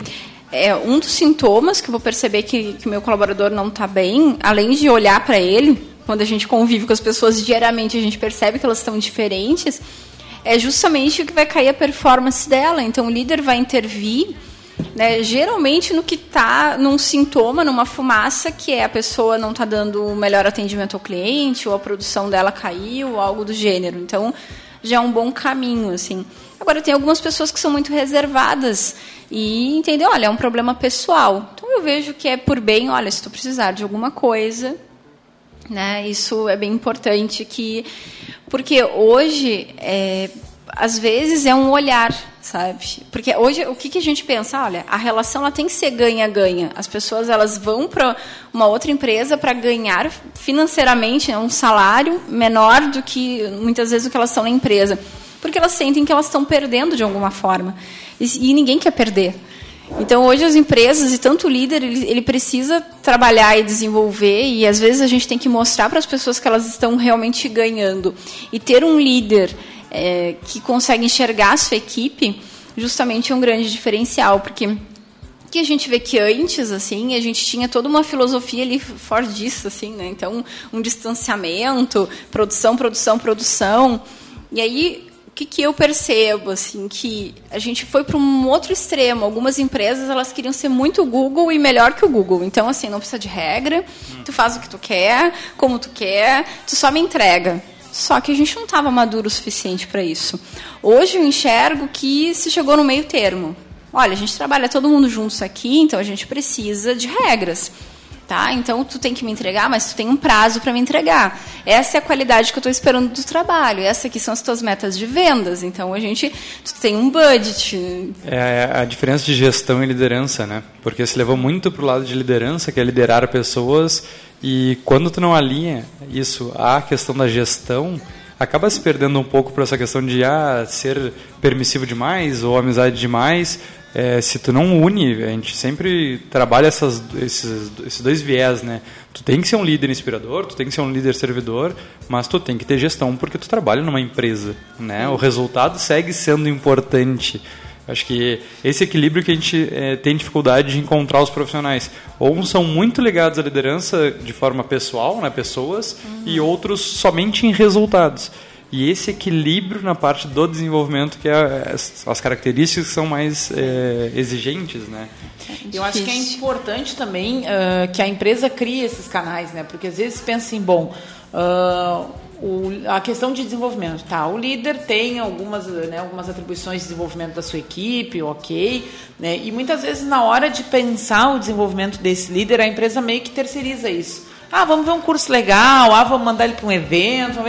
é um dos sintomas que eu vou perceber que o meu colaborador não está bem, além de olhar para ele, quando a gente convive com as pessoas diariamente, a gente percebe que elas estão diferentes, é justamente o que vai cair a performance dela. Então, o líder vai intervir, né, geralmente no que está num sintoma, numa fumaça, que é a pessoa não está dando o melhor atendimento ao cliente, ou a produção dela caiu, ou algo do gênero. Então, já é um bom caminho, assim. Agora, tem algumas pessoas que são muito reservadas e entendem, olha, é um problema pessoal. Então, eu vejo que é por bem, olha, se tu precisar de alguma coisa, né? Isso é bem importante que porque hoje é, às vezes é um olhar, sabe? Porque hoje o que, que a gente pensa? Olha, a relação ela tem que ser ganha-ganha. As pessoas elas vão para uma outra empresa para ganhar financeiramente né, um salário menor do que muitas vezes o que elas estão na empresa, porque elas sentem que elas estão perdendo de alguma forma e, e ninguém quer perder. Então, hoje as empresas e tanto o líder, ele, ele, precisa trabalhar e desenvolver e às vezes a gente tem que mostrar para as pessoas que elas estão realmente ganhando. E ter um líder é, que consegue enxergar a sua equipe, justamente é um grande diferencial, porque que a gente vê que antes, assim, a gente tinha toda uma filosofia ali fora disso, assim, né? Então, um distanciamento, produção, produção, produção. E aí, que, que eu percebo assim que a gente foi para um outro extremo. Algumas empresas elas queriam ser muito Google e melhor que o Google. Então assim não precisa de regra. Tu faz o que tu quer como tu quer tu só me entrega. Só que a gente não estava maduro o suficiente para isso. Hoje eu enxergo que se chegou no meio termo. Olha a gente trabalha todo mundo juntos aqui então a gente precisa de regras tá? Então tu tem que me entregar, mas tu tem um prazo para me entregar. Essa é a qualidade que eu estou esperando do trabalho. Essa aqui são as tuas metas de vendas. Então a gente tu tem um budget. É a diferença de gestão e liderança, né? Porque se levou muito para o lado de liderança, que é liderar pessoas, e quando tu não alinha isso à questão da gestão, acaba se perdendo um pouco para essa questão de ah, ser permissivo demais ou amizade demais, é, se tu não une, a gente sempre trabalha essas, esses, esses dois viés, né? Tu tem que ser um líder inspirador, tu tem que ser um líder servidor, mas tu tem que ter gestão porque tu trabalha numa empresa, né? O resultado segue sendo importante. Acho que esse equilíbrio que a gente é, tem dificuldade de encontrar os profissionais. Ou são muito ligados à liderança de forma pessoal, né, pessoas, uhum. e outros somente em resultados. E esse equilíbrio na parte do desenvolvimento, que é as, as características que são mais é, exigentes, né? Eu acho que é importante também uh, que a empresa crie esses canais, né? Porque às vezes pensa assim, bom, uh, o, a questão de desenvolvimento, tá? O líder tem algumas, né, algumas atribuições de desenvolvimento da sua equipe, ok, né? E muitas vezes na hora de pensar o desenvolvimento desse líder, a empresa meio que terceiriza isso. Ah, vamos ver um curso legal, ah, vamos mandar ele para um evento.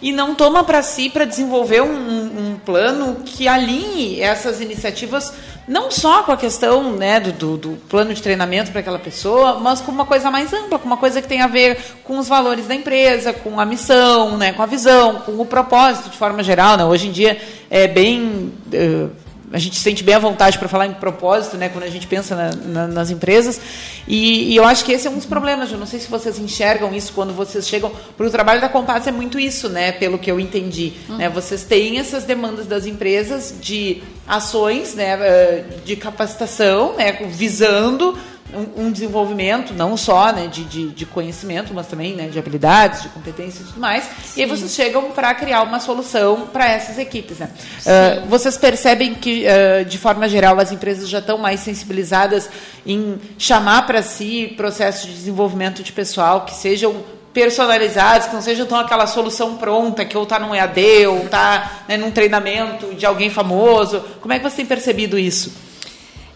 E não toma para si para desenvolver um, um, plano que alinhe essas iniciativas não só com a questão né, do, do, do plano de treinamento para aquela pessoa, mas com uma coisa mais ampla, com uma coisa que tem a ver com os valores da empresa, com a missão, né, com a visão, com o propósito de forma geral. Né? Hoje em dia é bem. Uh, a gente sente bem à vontade para falar em propósito, né, quando a gente pensa na, na, nas empresas. E, e, eu acho que esse é um dos problemas. Eu não sei se vocês enxergam isso quando vocês chegam. Porque o trabalho da Compass é muito isso, né, pelo que eu entendi. Uhum. Né, vocês têm essas demandas das empresas de ações né, eh, de capacitação, né, visando um, um desenvolvimento não só né, de, de, de, conhecimento, mas também né, de habilidades, de competências e tudo mais. Sim. E aí vocês chegam para criar uma solução para essas equipes. Né? Uh, vocês percebem que, uh, de forma geral, as empresas já estão mais sensibilizadas em chamar para si processos de desenvolvimento de pessoal que sejam personalizados, que não sejam tão aquela solução pronta, que ou está num EAD, ou está né, num treinamento de alguém famoso. Como é que você tem percebido isso?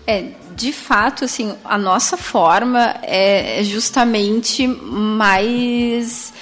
É, de fato, assim, a nossa forma é justamente mais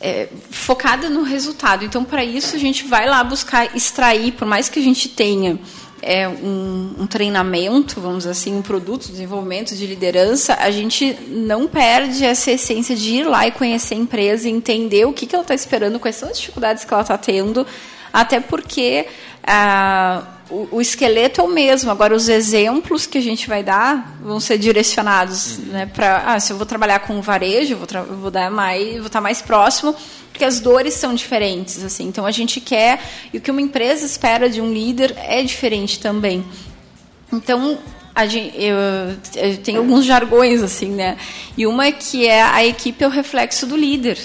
é, focada no resultado. Então, para isso, a gente vai lá buscar extrair, por mais que a gente tenha é, um, um, treinamento, vamos assim, um produto, desenvolvimento de liderança, a gente não perde essa essência de ir lá e conhecer a empresa entender o que, que ela está esperando, quais são as dificuldades que ela está tendo, até porque ah, o, o, esqueleto é o mesmo, agora os exemplos que a gente vai dar vão ser direcionados uhum. né, para. Ah, se eu vou trabalhar com varejo, vou, vou dar mais, vou estar mais próximo porque as dores são diferentes, assim. Então a gente quer e o que uma empresa espera de um líder é diferente também. Então a gente, eu, eu tenho alguns jargões assim, né? E uma é que é a equipe é o reflexo do líder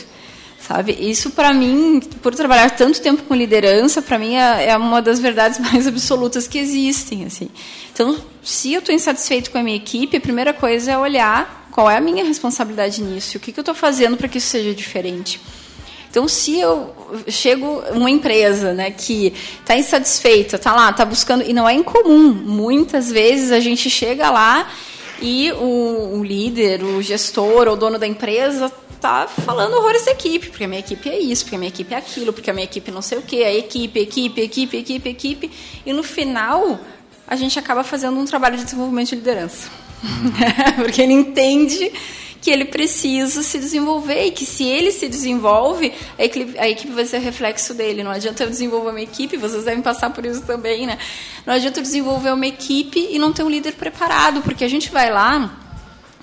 sabe? Isso para mim, por trabalhar tanto tempo com liderança, para mim é, é, uma das verdades mais absolutas que existem, assim. Então, se eu estou insatisfeito com a minha equipe, a primeira coisa é olhar qual é a minha responsabilidade nisso, o que, que eu estou fazendo para que isso seja diferente. Então, se eu chego uma empresa né, que está insatisfeita, está lá, está buscando, e não é incomum, muitas vezes a gente chega lá e o, o líder, o gestor, o dono da empresa está falando horrores da equipe, porque a minha equipe é isso, porque a minha equipe é aquilo, porque a minha equipe não sei o quê, a equipe, equipe, equipe, equipe, equipe, e no final a gente acaba fazendo um trabalho de desenvolvimento de liderança. porque ele entende que ele precisa se desenvolver e que se ele se desenvolve, a equipe, a equipe vai ser reflexo dele. Não adianta eu desenvolver uma equipe, vocês devem passar por isso também, né? Não adianta eu desenvolver uma equipe e não ter um líder preparado, porque a gente vai lá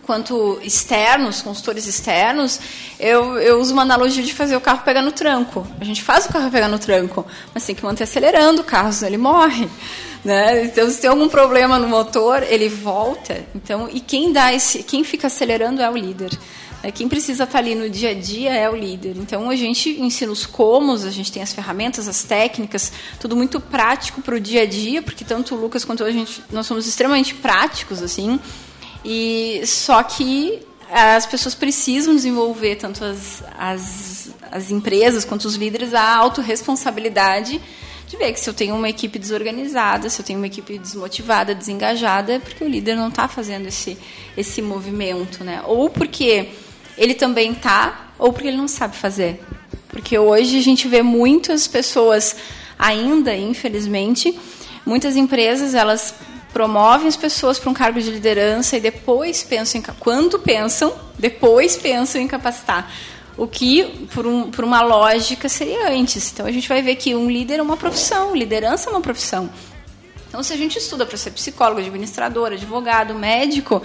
quanto externos, consultores externos, eu, eu uso uma analogia de fazer o carro pegar no tranco. A gente faz o carro pegar no tranco, mas tem que manter acelerando o carro, senão ele morre. Né? Então, se tem algum problema no motor, ele volta. Então, e quem dá esse, quem fica acelerando é o líder. Né? Quem precisa estar ali no dia a dia é o líder. Então, a gente ensina os comos, a gente tem as ferramentas, as técnicas, tudo muito prático para o dia a dia, porque tanto o Lucas quanto a gente, nós somos extremamente práticos, assim. E só que as pessoas precisam desenvolver tanto as, as, as empresas quanto os líderes a autorresponsabilidade de ver que se eu tenho uma equipe desorganizada, se eu tenho uma equipe desmotivada, desengajada, é porque o líder não está fazendo esse, esse movimento, né? Ou porque ele também está, ou porque ele não sabe fazer. Porque hoje a gente vê muitas pessoas ainda, infelizmente, muitas empresas elas promovem as pessoas para um cargo de liderança e depois pensam em quando pensam, depois pensam em capacitar. O que, por, um, por uma lógica, seria antes. Então, a gente vai ver que um líder é uma profissão, liderança é uma profissão. Então, se a gente estuda para ser psicólogo, administrador, advogado, médico,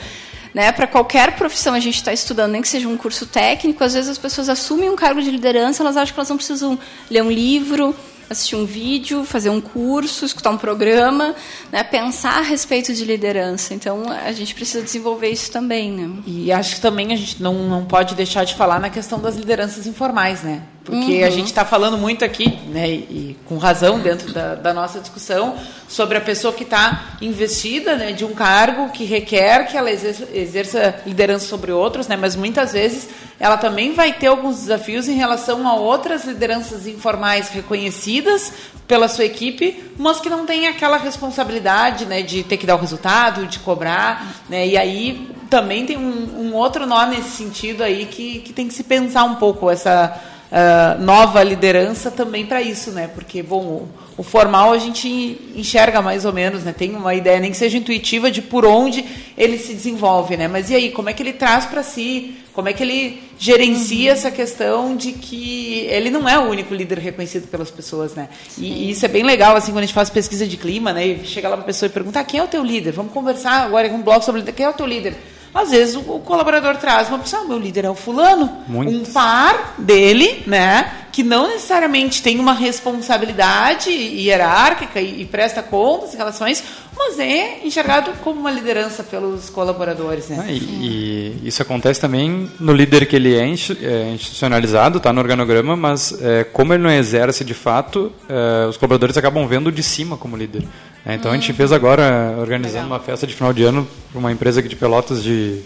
né, para qualquer profissão a gente está estudando, nem que seja um curso técnico, às vezes as pessoas assumem um cargo de liderança, elas acham que elas não precisam ler um livro, assistir um vídeo, fazer um curso, escutar um programa, né, pensar a respeito de liderança. Então, a gente precisa desenvolver isso também. Né? E acho que também a gente não, não pode deixar de falar na questão das lideranças informais, né? Porque uhum. a gente está falando muito aqui, né, e, com razão dentro da, da nossa discussão, sobre a pessoa que está investida né, de um cargo que requer que ela exerça, exerça liderança sobre outros, né, mas muitas vezes ela também vai ter alguns desafios em relação a outras lideranças informais reconhecidas pela sua equipe, mas que não tem aquela responsabilidade né, de ter que dar o resultado, de cobrar. Né, e aí também tem um, um outro nó nesse sentido aí que, que tem que se pensar um pouco essa uh, nova liderança também para isso, né? Porque, bom, o, o, formal a gente enxerga mais ou menos, né? Tem uma ideia, nem que seja intuitiva, de por onde ele se desenvolve, né? Mas e aí, como é que ele traz para si, como é que ele gerencia uhum. essa questão de que ele não é o único líder reconhecido pelas pessoas, né? E, e, isso é bem legal, assim, quando a gente faz pesquisa de clima, né? E chega lá uma pessoa e pergunta, ah, quem é o teu líder? Vamos conversar agora com um blog sobre quem é o teu líder? Às vezes o, colaborador traz uma pessoa, ah, meu líder é o fulano, Muito. um par dele, né, que não necessariamente tem uma responsabilidade hierárquica e, e presta contas em relação a isso, mas é enxergado como uma liderança pelos colaboradores, né? Ah, e, e, isso acontece também no líder que ele é, é institucionalizado, está no organograma, mas é, como ele não exerce de fato, é, os colaboradores acabam vendo de cima como líder. É, então a gente fez agora, organizando Legal. uma festa de final de ano para uma empresa aqui de Pelotas de.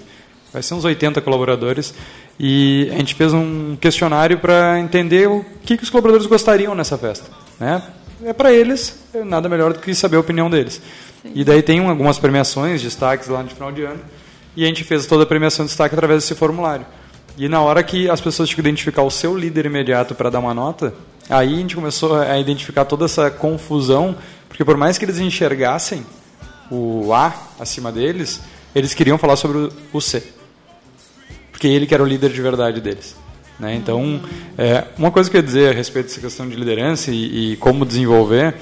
Vai ser uns 80 colaboradores. E a gente fez um questionário para entender o que, que os colaboradores gostariam nessa festa. Né? É para eles, é nada melhor do que saber a opinião deles. Sim. E daí tem algumas premiações, destaques lá no final de ano. E a gente fez toda a premiação de destaque através desse formulário. E na hora que as pessoas tinham que identificar o seu líder imediato para dar uma nota, aí a gente começou a identificar toda essa confusão, porque por mais que eles enxergassem o A acima deles, eles queriam falar sobre o C. Porque ele que era o líder de verdade deles. Né? Então, é, uma coisa que eu ia dizer a respeito dessa questão de liderança e, e como desenvolver,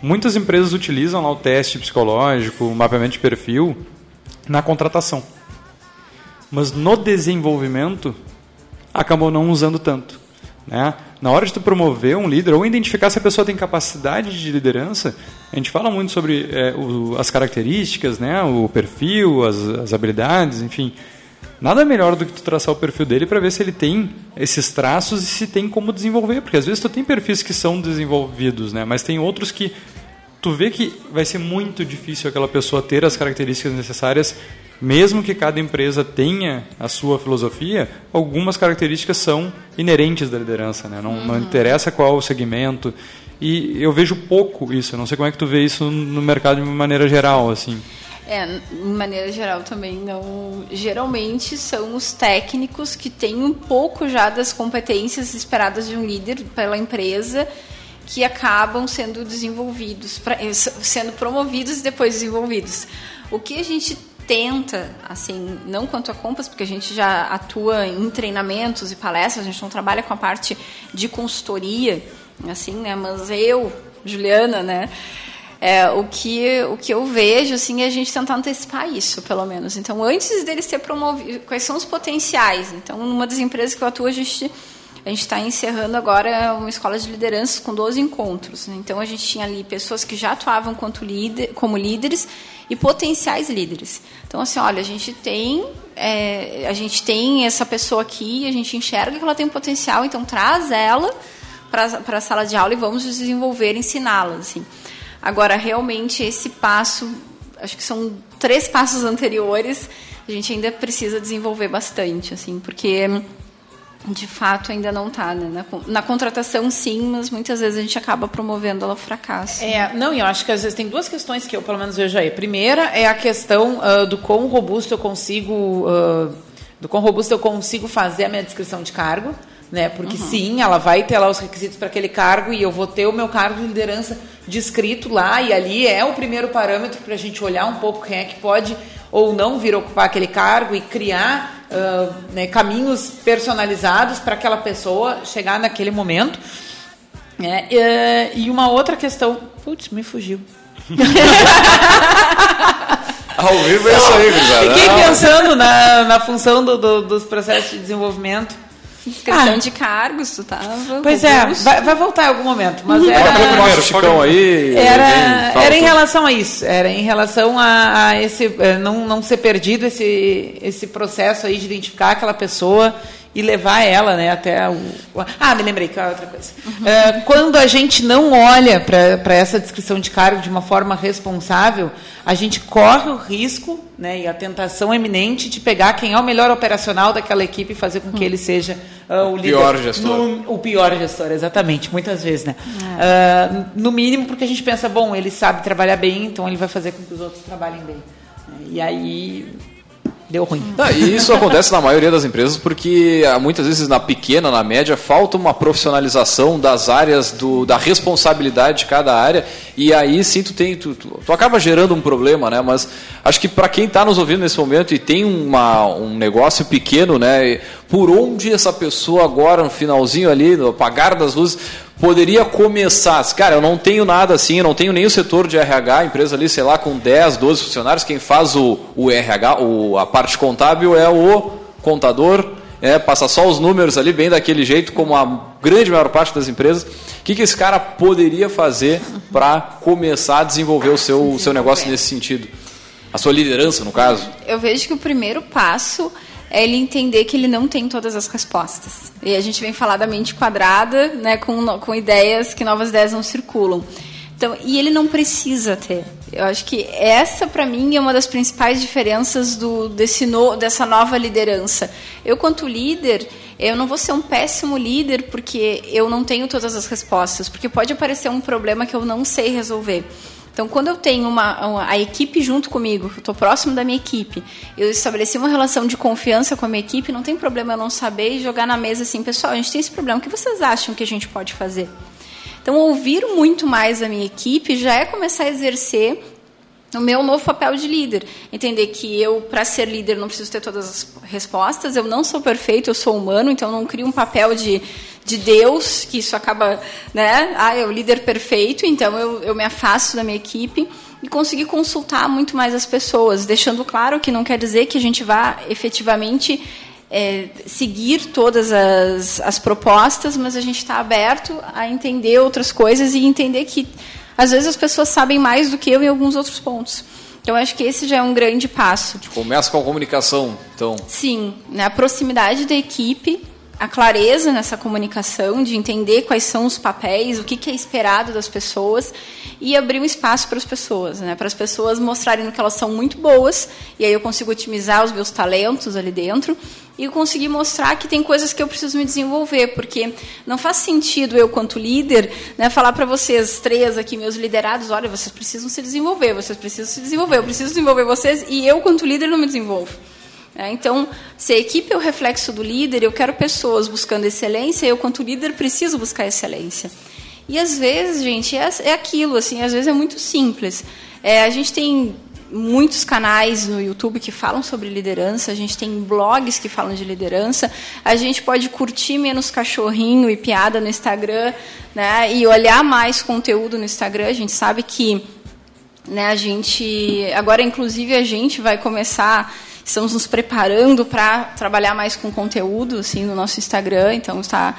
muitas empresas utilizam lá o teste psicológico, o mapeamento de perfil, na contratação. Mas no desenvolvimento, acabou não usando tanto. Né? Na hora de tu promover um líder ou identificar se a pessoa tem capacidade de liderança, a gente fala muito sobre é, o, as características, né? o perfil, as, as habilidades, enfim. Nada melhor do que tu traçar o perfil dele para ver se ele tem esses traços e se tem como desenvolver, porque às vezes tu tem perfis que são desenvolvidos, né? Mas tem outros que tu vê que vai ser muito difícil aquela pessoa ter as características necessárias, mesmo que cada empresa tenha a sua filosofia, algumas características são inerentes da liderança, né? Não, uhum. não interessa qual o segmento. E eu vejo pouco isso, eu não sei como é que tu vê isso no mercado de maneira geral, assim. É, de maneira geral também não. Geralmente são os técnicos que têm um pouco já das competências esperadas de um líder pela empresa que acabam sendo desenvolvidos, sendo promovidos e depois desenvolvidos. O que a gente tenta, assim, não quanto a Compass, porque a gente já atua em treinamentos e palestras, a gente não trabalha com a parte de consultoria, assim, né? Mas eu, Juliana, né? É, o, que, o que eu vejo assim, é a gente tentar antecipar isso, pelo menos. Então, antes deles ser promovidos, quais são os potenciais? Então, numa das empresas que eu atuo, a gente a gente está encerrando agora uma escola de liderança com 12 encontros. Né? Então, a gente tinha ali pessoas que já atuavam líder, como líderes e potenciais líderes. Então, assim, olha, a gente tem, é, a gente tem essa pessoa aqui, a gente enxerga que ela tem um potencial, então traz ela para a sala de aula e vamos desenvolver, ensiná-la. Assim. Agora, realmente, esse passo, acho que são três passos anteriores, a gente ainda precisa desenvolver bastante, assim, porque de fato ainda não está né? na, na, contratação sim mas muitas vezes a gente acaba promovendo ela ao fracasso é não e eu acho que às vezes tem duas questões que eu pelo menos vejo aí primeira é a questão uh, do quão robusto eu consigo uh, do quão robusto eu consigo fazer a minha descrição de cargo né? Porque uhum. sim, ela vai ter lá os requisitos para aquele cargo e eu vou ter o meu cargo de liderança descrito lá e ali é o primeiro parâmetro para a gente olhar um pouco quem é que pode ou não vir ocupar aquele cargo e criar uh, né, caminhos personalizados para aquela pessoa chegar naquele momento. É, e uma outra questão, putz, me fugiu. Ao vivo é isso aí, Fiquei pensando na, na função do, do, dos processos de desenvolvimento. Descrição ah. de cargos, tu tava. Pois é, vai, vai, voltar em algum momento. Mas era. Primeiro, Chicão aí. Era, era em relação a isso. Era em relação a, a esse. Eh, não, não ser perdido esse, esse processo aí de identificar aquela pessoa e levar ela né, até o. Ah, me lembrei que é outra coisa. Uhum. Uh, quando a gente não olha para essa descrição de cargo de uma forma responsável, a gente corre o risco né, e a tentação eminente de pegar quem é o melhor operacional daquela equipe e fazer com que ele seja uh, o, o líder. Pior gestor. No, o pior gestor, exatamente, muitas vezes. Né? É. Uh, no mínimo porque a gente pensa, bom, ele sabe trabalhar bem, então ele vai fazer com que os outros trabalhem bem. E aí deu ruim. Ah, e isso acontece na maioria das empresas porque ah, muitas vezes na pequena, na média, falta uma profissionalização das áreas, do, da responsabilidade de cada área e aí sim tu, tem, tu, tu, tu acaba gerando um problema, né? Mas acho que para quem está nos ouvindo nesse momento e tem uma, um negócio pequeno, né? Por onde essa pessoa agora, no finalzinho ali, no apagar das luzes, poderia começar. Cara, eu não tenho nada assim, eu não tenho nem o setor de RH, empresa ali, sei lá, com 10, 12 funcionários, quem faz o, o RH, o, a parte contábil é o contador, é, passa só os números ali, bem daquele jeito, como a grande maior parte das empresas. O que, que esse cara poderia fazer para começar a desenvolver o seu, o seu negócio nesse sentido? A sua liderança, no caso? Eu vejo que o primeiro passo é ele entender que ele não tem todas as respostas. E a gente vem falar da mente quadrada, né, com, com ideias que novas ideias não circulam. Então, e ele não precisa ter. Eu acho que essa, para mim, é uma das principais diferenças do, desse no, dessa nova liderança. Eu, quanto líder, eu não vou ser um péssimo líder porque eu não tenho todas as respostas, porque pode aparecer um problema que eu não sei resolver. Então, quando eu tenho uma, uma a equipe junto comigo, eu estou próximo da minha equipe, eu estabeleci uma relação de confiança com a minha equipe, não tem problema eu não saber e jogar na mesa assim, pessoal, a gente tem esse problema, o que vocês acham que a gente pode fazer? Então, ouvir muito mais a minha equipe já é começar a exercer o meu novo papel de líder. Entender que eu, para ser líder, não preciso ter todas as respostas, eu não sou perfeito, eu sou humano, então não crio um papel de, de Deus, que isso acaba, né? Ah, é o líder perfeito, então eu, eu me afasto da minha equipe e conseguir consultar muito mais as pessoas, deixando claro que não quer dizer que a gente vá efetivamente é, seguir todas as, as propostas, mas a gente está aberto a entender outras coisas e entender que às vezes as pessoas sabem mais do que eu em alguns outros pontos. Então, acho que esse já é um grande passo. Começa com a comunicação, então. Sim, né, a proximidade da equipe, a clareza nessa comunicação, de entender quais são os papéis, o que, que é esperado das pessoas e abrir um espaço para as pessoas, né, para as pessoas mostrarem que elas são muito boas e aí eu consigo otimizar os meus talentos ali dentro e conseguir mostrar que tem coisas que eu preciso me desenvolver, porque não faz sentido eu, quanto líder, né, falar para vocês, três aqui, meus liderados, olha, vocês precisam se desenvolver, vocês precisam se desenvolver, eu preciso desenvolver vocês e eu, quanto líder, não me desenvolvo. É, então, se a equipe é o reflexo do líder, eu quero pessoas buscando excelência, eu, quanto líder, preciso buscar excelência. E às vezes, gente, é, é aquilo, assim, às vezes é muito simples. É, a gente tem muitos canais no YouTube que falam sobre liderança, a gente tem blogs que falam de liderança, a gente pode curtir menos cachorrinho e piada no Instagram, né, e olhar mais conteúdo no Instagram. A gente sabe que né, a gente agora inclusive a gente vai começar estamos nos preparando para trabalhar mais com conteúdo assim no nosso Instagram, então está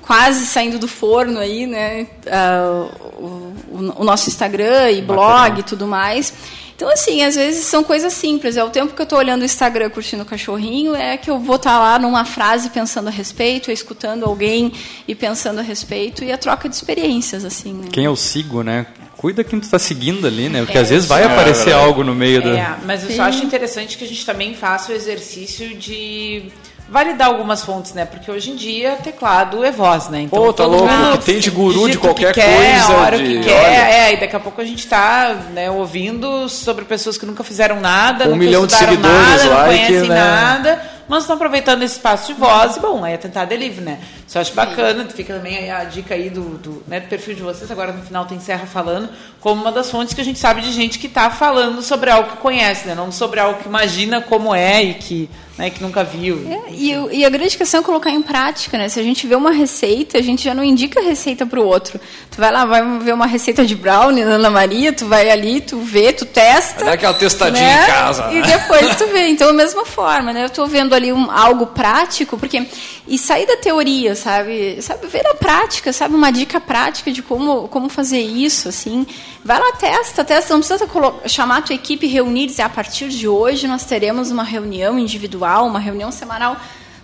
quase saindo do forno aí, né? Uh, o, o, nosso Instagram e blog e tudo mais. Então, assim, às vezes são coisas simples. É o tempo que eu estou olhando o Instagram curtindo o cachorrinho, é que eu vou estar tá lá numa frase pensando a respeito, escutando alguém e pensando a respeito, e a troca de experiências, assim. Né? Quem eu sigo, né? Cuida quem tu está seguindo ali, né? Porque é, às vezes vai aparecer é, algo no meio é, da. Mas eu Sim. só acho interessante que a gente também faça o exercício de validar algumas fontes, né? Porque hoje em dia teclado é voz, né? Então, Pô, tá louco, mundo, que tem de guru de qualquer que quer, coisa. A hora de, que quer, olha. é, e daqui a pouco a gente tá né, ouvindo sobre pessoas que nunca fizeram nada, um nunca milhão de seguidores nada, lá não conhecem né? nada, mas estão aproveitando esse espaço de voz e, bom, aí é tentar delivery, né? Isso eu acho bacana, fica também a dica aí do, do, né, do perfil de vocês, agora no final tem Serra falando, como uma das fontes que a gente sabe de gente que está falando sobre algo que conhece, né? Não sobre algo que imagina como é e que né, que nunca viu. É, e, e, a grande questão é colocar em prática, né? Se a gente vê uma receita, a gente já não indica a receita para o outro. Tu vai lá, vai ver uma receita de brownie Ana Maria, tu vai ali, tu vê, tu testa. Dá aquela testadinha né? em casa. E depois tu vê. Então, da mesma forma, né? Eu estou vendo ali um, algo prático, porque e sair da teoria, sabe? Sabe ver na prática, sabe uma dica prática de como como fazer isso, assim. Vai lá, testa, testa. Não precisa chamar a tua equipe, reunir e dizer, a partir de hoje nós teremos uma reunião individual, uma reunião semanal.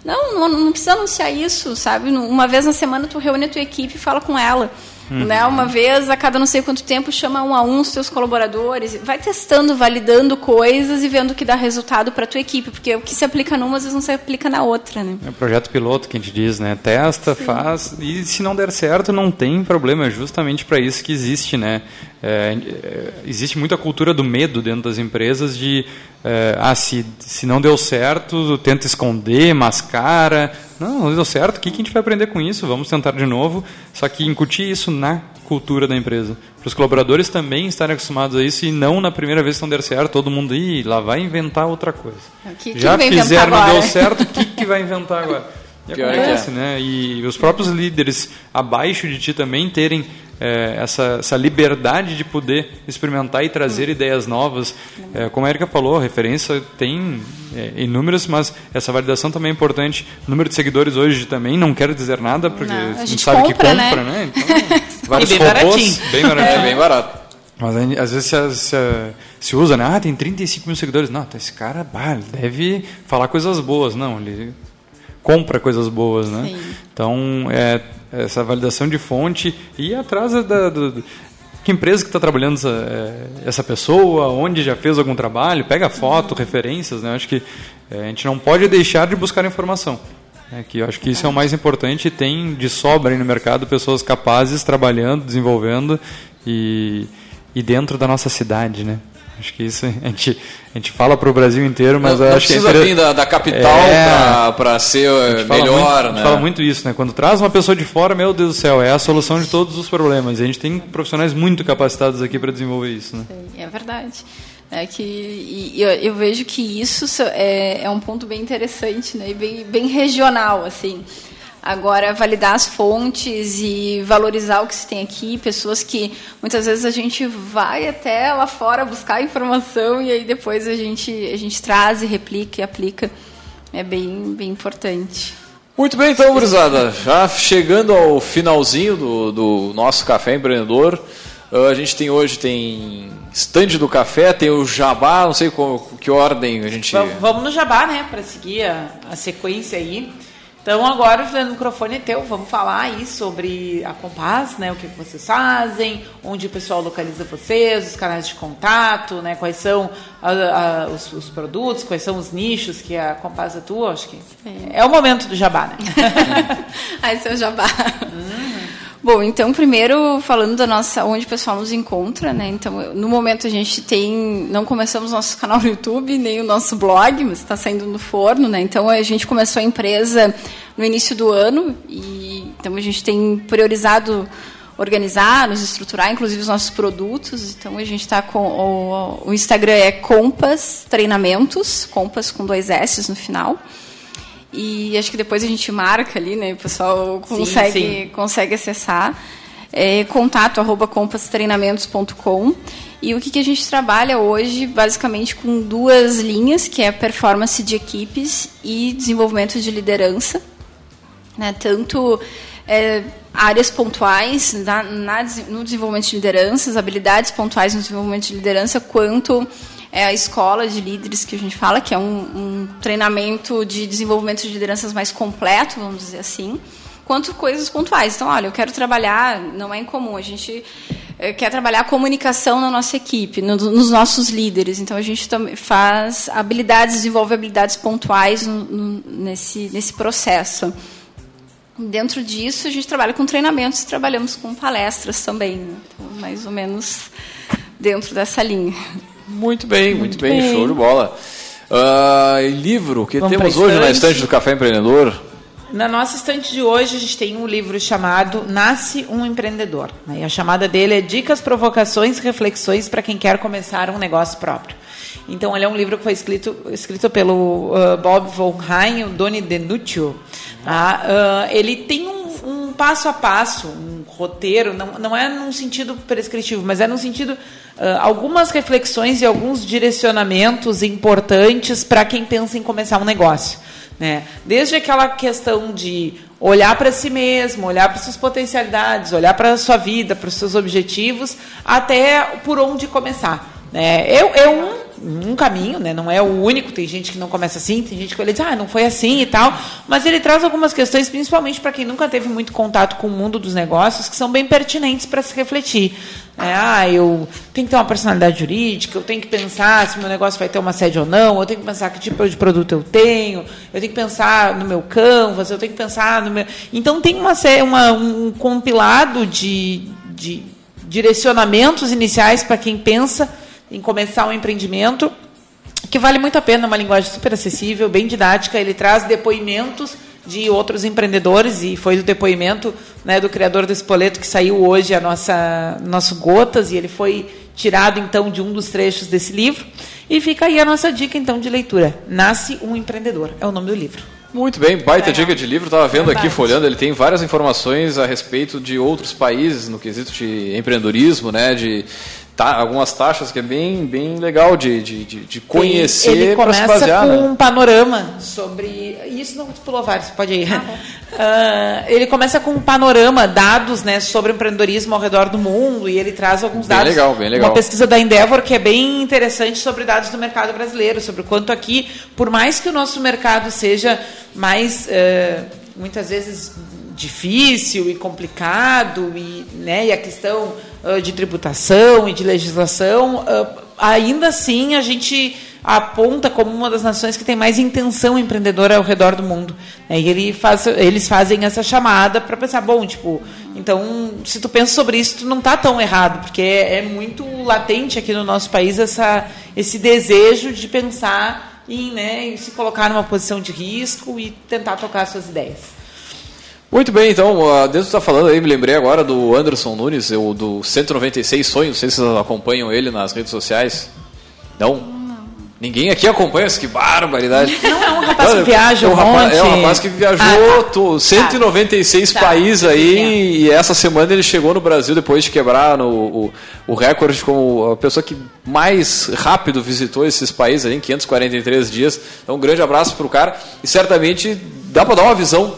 Não, não, não precisa anunciar isso, sabe? Uma vez na semana tu reúne a tua equipe e fala com ela. Uhum. Né? Uma vez a cada não sei quanto tempo chama um a um os seus colaboradores, vai testando, validando coisas e vendo o que dá resultado para a tua equipe, porque o que se aplica numa às vezes não se aplica na outra, né? É o projeto piloto que a gente diz, né? Testa, Sim. faz e se não der certo não tem problema, é justamente para isso que existe, né? É, é, existe muita cultura do medo dentro das empresas de é, ah, se, se não deu certo, tenta esconder, mascara. Não, não deu certo, o que, que a gente vai aprender com isso? Vamos tentar de novo. Só que incutir isso na cultura da empresa. Para os colaboradores também estarem acostumados a isso e não na primeira vez que não der certo, todo mundo, ir lá vai inventar outra coisa. Que, Já que fizeram, não deu certo, o que, que vai inventar agora? E acontece, é. né? E os próprios líderes abaixo de ti também terem é, essa, essa liberdade de poder experimentar e trazer hum. ideias novas. É, como a Erika falou, a referência tem é, inúmeras, mas essa validação também é importante. O número de seguidores hoje também não quer dizer nada, porque não, a, gente a gente sabe compra, que compra, né? né? Então, vários bem robôs, baratinho. bem baratinho. É bem barato. Mas às vezes se, se, se, usa, né? Ah, tem 35 mil seguidores. Não, esse cara bah, deve falar coisas boas. Não, ele compra coisas boas, né? Sim. Então, é, essa validação de fonte e atrás da, do, que empresa que está trabalhando essa, é, essa, pessoa, onde já fez algum trabalho, pega foto, referências, né? Acho que é, a gente não pode deixar de buscar informação. É, que eu acho que isso é o mais importante. Tem de sobra aí no mercado pessoas capazes trabalhando, desenvolvendo e e dentro da nossa cidade, né? Acho que isso a gente, a gente fala para o Brasil inteiro, mas não, acho que é precisa vir da, da capital É. para ser fala melhor, muito, A né? gente fala muito isso, né? Quando traz uma pessoa de fora, meu Deus do céu, é a solução de todos os problemas. E a gente tem profissionais muito capacitados aqui para desenvolver isso, né? É verdade. É que e eu, eu vejo que isso so- é, é um ponto bem interessante, né? E bem, bem regional, assim. Agora, validar as fontes e valorizar o que se tem aqui, pessoas que muitas vezes a gente vai até lá fora buscar informação e aí depois a gente, a gente traz e replica e aplica. É bem, bem importante. Muito bem, então, gurizada. Já chegando ao finalzinho do, do nosso Café Empreendedor, ah, a gente tem hoje tem stand do café, tem o jabá, não sei qual, que ordem a gente... Vamos, vamos no jabá, né? Para seguir a, a sequência aí. Então agora o microfone é teu, vamos falar aí sobre a Compass, né? O que vocês fazem, onde o pessoal localiza vocês, os canais de contato, né? Quais são a- a- os, os produtos, quais são os nichos que a Compass atua, acho que é, o momento do jabá, né? Aí seu jabá. Bom, então primeiro falando da nossa onde o pessoal nos encontra, né? Então no momento a gente tem não começamos nosso canal no YouTube nem o nosso blog, mas está saindo no forno, né? Então a gente começou a empresa no início do ano e então a gente tem priorizado organizar, nos estruturar, inclusive os nossos produtos. Então a gente está com o, o Instagram é Compass Treinamentos, Compass com dois S no final. E acho que depois a gente marca ali, né? O pessoal Sim, consegue, sim. consegue acessar. É, contato arroba compasstreinamentos.com. E o que, que a gente trabalha hoje, basicamente, com duas linhas, que é performance de equipes e desenvolvimento de liderança. Né? Tanto é, áreas pontuais na, na no desenvolvimento de lideranças, habilidades pontuais no desenvolvimento de liderança, quanto é a escola de líderes que a gente fala, que é um, um treinamento de desenvolvimento de lideranças mais completo, vamos dizer assim, quanto coisas pontuais. Então, olha, eu quero trabalhar, não é incomum, a gente eh, quer trabalhar a comunicação na nossa equipe, no- nos nossos líderes. Então, a gente também faz habilidades, desenvolve habilidades pontuais no- no- nesse, nesse processo. Dentro disso, a gente trabalha com treinamentos trabalhamos com palestras também. né? Então, mais ou menos dentro dessa linha. Muito bem, muito, Muito bem, bem. show de bola. E livro, que Vamos temos hoje na estante. estante do Café Empreendedor? Na nossa estante de hoje, a gente tem um livro chamado Nasce um Empreendedor. né? E a chamada dele é Dicas, Provocações e Reflexões para quem quer começar um negócio próprio. Então, ele é um livro que foi escrito, escrito pelo uh, Bob Von Rhein, o Doni Denuccio. Tá? Uh, ele tem um, um passo a passo, um roteiro, não, não é num sentido prescritivo, mas é num sentido uh, algumas reflexões e alguns direcionamentos importantes para quem pensa em começar um negócio. Né? Desde aquela questão de olhar para si mesmo, olhar para suas potencialidades, olhar para a sua vida, para os seus objetivos, até por onde começar. Né? É, é um, um caminho, né? não é o único, tem gente que não começa assim, tem gente que olha e diz, ah, não foi assim e tal, mas ele traz algumas questões, principalmente para quem nunca teve muito contato com o mundo dos negócios, que são bem pertinentes para se refletir. É, ah, eu tenho que ter uma personalidade jurídica, eu tenho que pensar se meu negócio vai ter uma sede ou não, eu tenho que pensar que tipo de produto eu tenho, eu tenho que pensar no meu canvas, eu tenho que pensar no meu. Então tem uma, uma um compilado de, de direcionamentos iniciais para quem pensa em começar um empreendimento que vale muito a pena, uma linguagem super acessível, bem didática. Ele traz depoimentos de outros empreendedores e foi o depoimento né, do criador do Espoleto que saiu hoje a nossa nosso Gotas e ele foi tirado então de um dos trechos desse livro e fica aí a nossa dica então de leitura. Nasce um empreendedor é o nome do livro. Muito bem, baita dica de livro. Estava vendo aqui, folhando, ele tem várias informações a respeito de outros países no quesito de empreendedorismo, né? De ta- algumas taxas que é bem, bem legal de, de, de, conhecer Ele para se começa basear. com né? um panorama sobre. Isso não pulou vários, pode ir. Ah, ele começa com um panorama, dados né, sobre empreendedorismo ao redor do mundo, e ele traz alguns Bem dados. legal, bem legal. Uma pesquisa da Endeavor que é bem interessante sobre dados do mercado brasileiro, sobre o quanto aqui, por mais que o nosso mercado seja mais. eh, muitas vezes difícil e complicado e, né, e a questão ah, de tributação e de legislação ah, ainda assim a gente aponta como uma das nações que tem mais intenção empreendedora ao redor do mundo. Né? E ele faz, eles fazem essa chamada para pensar, bom, tipo, então, se tu pensa sobre isso, tu não está tão errado, porque é, é, muito latente aqui no nosso país essa, esse desejo de pensar em, né, em se colocar numa posição de risco e tentar tocar suas ideias. Muito bem, então, dentro está falando aí, me lembrei agora do Anderson Nunes, do 196 Sonhos, não sei se vocês acompanham ele nas redes sociais. Não? Ninguém aqui acompanha isso, que barbaridade. Não é um rapaz que viaja um monte. É um rapaz que viajou ah, tá. 196 tá. países tá. aí e essa semana ele chegou no Brasil depois de quebrar no, o, o recorde como a pessoa que mais rápido visitou esses países aí, em 543 dias. Então um grande abraço para o cara e certamente dá para dar uma visão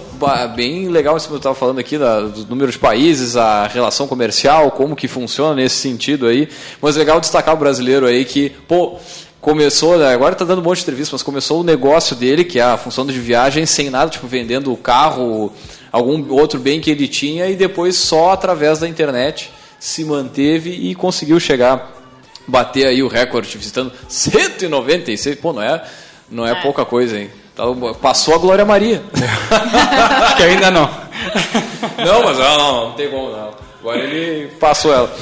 bem legal isso que eu estava falando aqui, da, do número de países, a relação comercial, como que funciona nesse sentido aí. Mas legal destacar o brasileiro aí que, pô, começou, né, agora está dando um monte de entrevista, mas começou o negócio dele, que é a função de viagem, sem nada, tipo, vendendo o carro, algum outro bem que ele tinha, e depois só através da internet se manteve e conseguiu chegar, bater aí o recorde, visitando 196, pô, não é, não é, é. pouca coisa, hein? Então, passou a Glória Maria. Acho que ainda não. não, mas não, não, não tem como, não. Agora ele passou ela.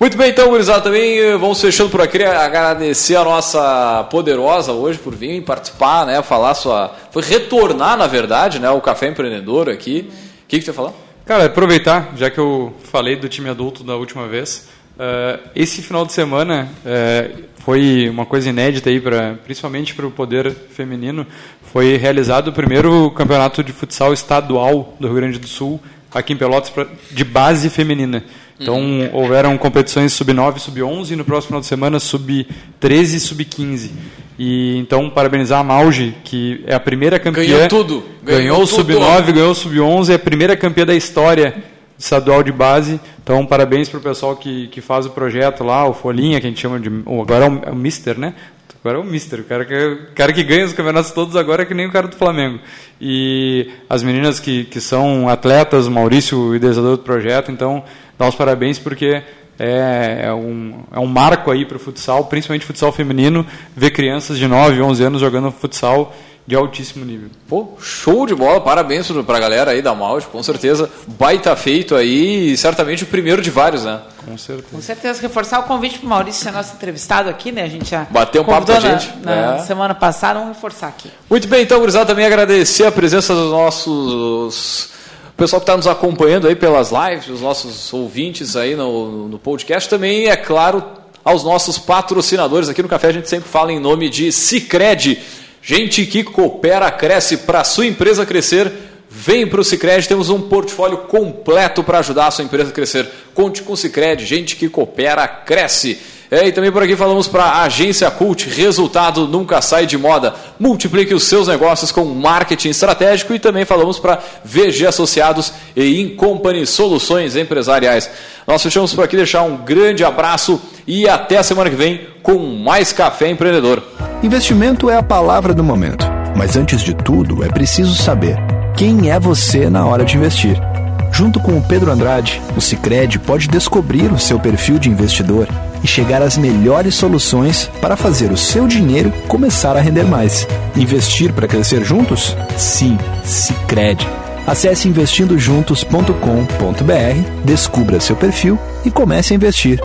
Muito bem, então, gurizada, também eh, vamos fechando por aqui. Agradecer a nossa poderosa hoje por vir participar, né? Falar sua. Foi retornar, na verdade, né? O Café Empreendedor aqui. O que, que você falar? Cara, aproveitar, já que eu falei do time adulto da última vez, uh, esse final de semana uh, foi uma coisa inédita aí, pra, principalmente para o poder feminino. Foi realizado o primeiro campeonato de futsal estadual do Rio Grande do Sul, aqui em Pelotas, pra, de base feminina. Então, uhum. houveram competições sub-9, sub-11 e no próximo final de semana sub-13 e sub-15. E então, parabenizar a Mauge, que é a primeira campeã. Ganhou tudo. Ganhou, o sub-9, ganhou o sub-11, é a primeira campeã da história estadual de base. Então, parabéns para o pessoal que, que faz o projeto lá, o Folhinha, que a gente chama de. Agora é o, é o Mister, né? Agora é o Mister, o cara que, o cara que ganha os campeonatos todos agora é que nem o cara do Flamengo. E as meninas que, que são atletas, o Maurício, o idealizador do projeto, então dar os parabéns porque é, é, um, é um marco aí para o futsal, principalmente futsal feminino, ver crianças de 9, 11 anos jogando futsal de altíssimo nível. Pô, show de bola, parabéns para a galera aí da Malte, com certeza, baita feito aí, e certamente o primeiro de vários, né? Com certeza. Com certeza, reforçar o convite para o Maurício ser nosso entrevistado aqui, né? A gente já bateu um papo com a gente na, é. semana passada, vamos reforçar aqui. Muito bem, então, gurizada, também agradecer a presença dos nossos pessoal que está nos acompanhando aí pelas lives, os nossos ouvintes aí no, no podcast, também, é claro, aos nossos patrocinadores. Aqui no Café a gente sempre fala em nome de Cicred. Gente que coopera, cresce para a sua empresa crescer. Vem para o Cicred, temos um portfólio completo para ajudar a sua empresa a crescer. Conte com o Cicred, gente que coopera, cresce. É, e também por aqui falamos para a Agência Cult, resultado nunca sai de moda. Multiplique os seus negócios com marketing estratégico e também falamos para VG Associados e Incompany Soluções Empresariais. Nós fechamos por aqui, deixar um grande abraço e até a semana que vem com mais Café Empreendedor. Investimento é a palavra do momento, mas antes de tudo é preciso saber quem é você na hora de investir. Junto com o Pedro Andrade, o Cicred pode descobrir o seu perfil de investidor e chegar às melhores soluções para fazer o seu dinheiro começar a render mais. Investir para crescer juntos? Sim, Cicred. Acesse investindojuntos.com.br, descubra seu perfil e comece a investir.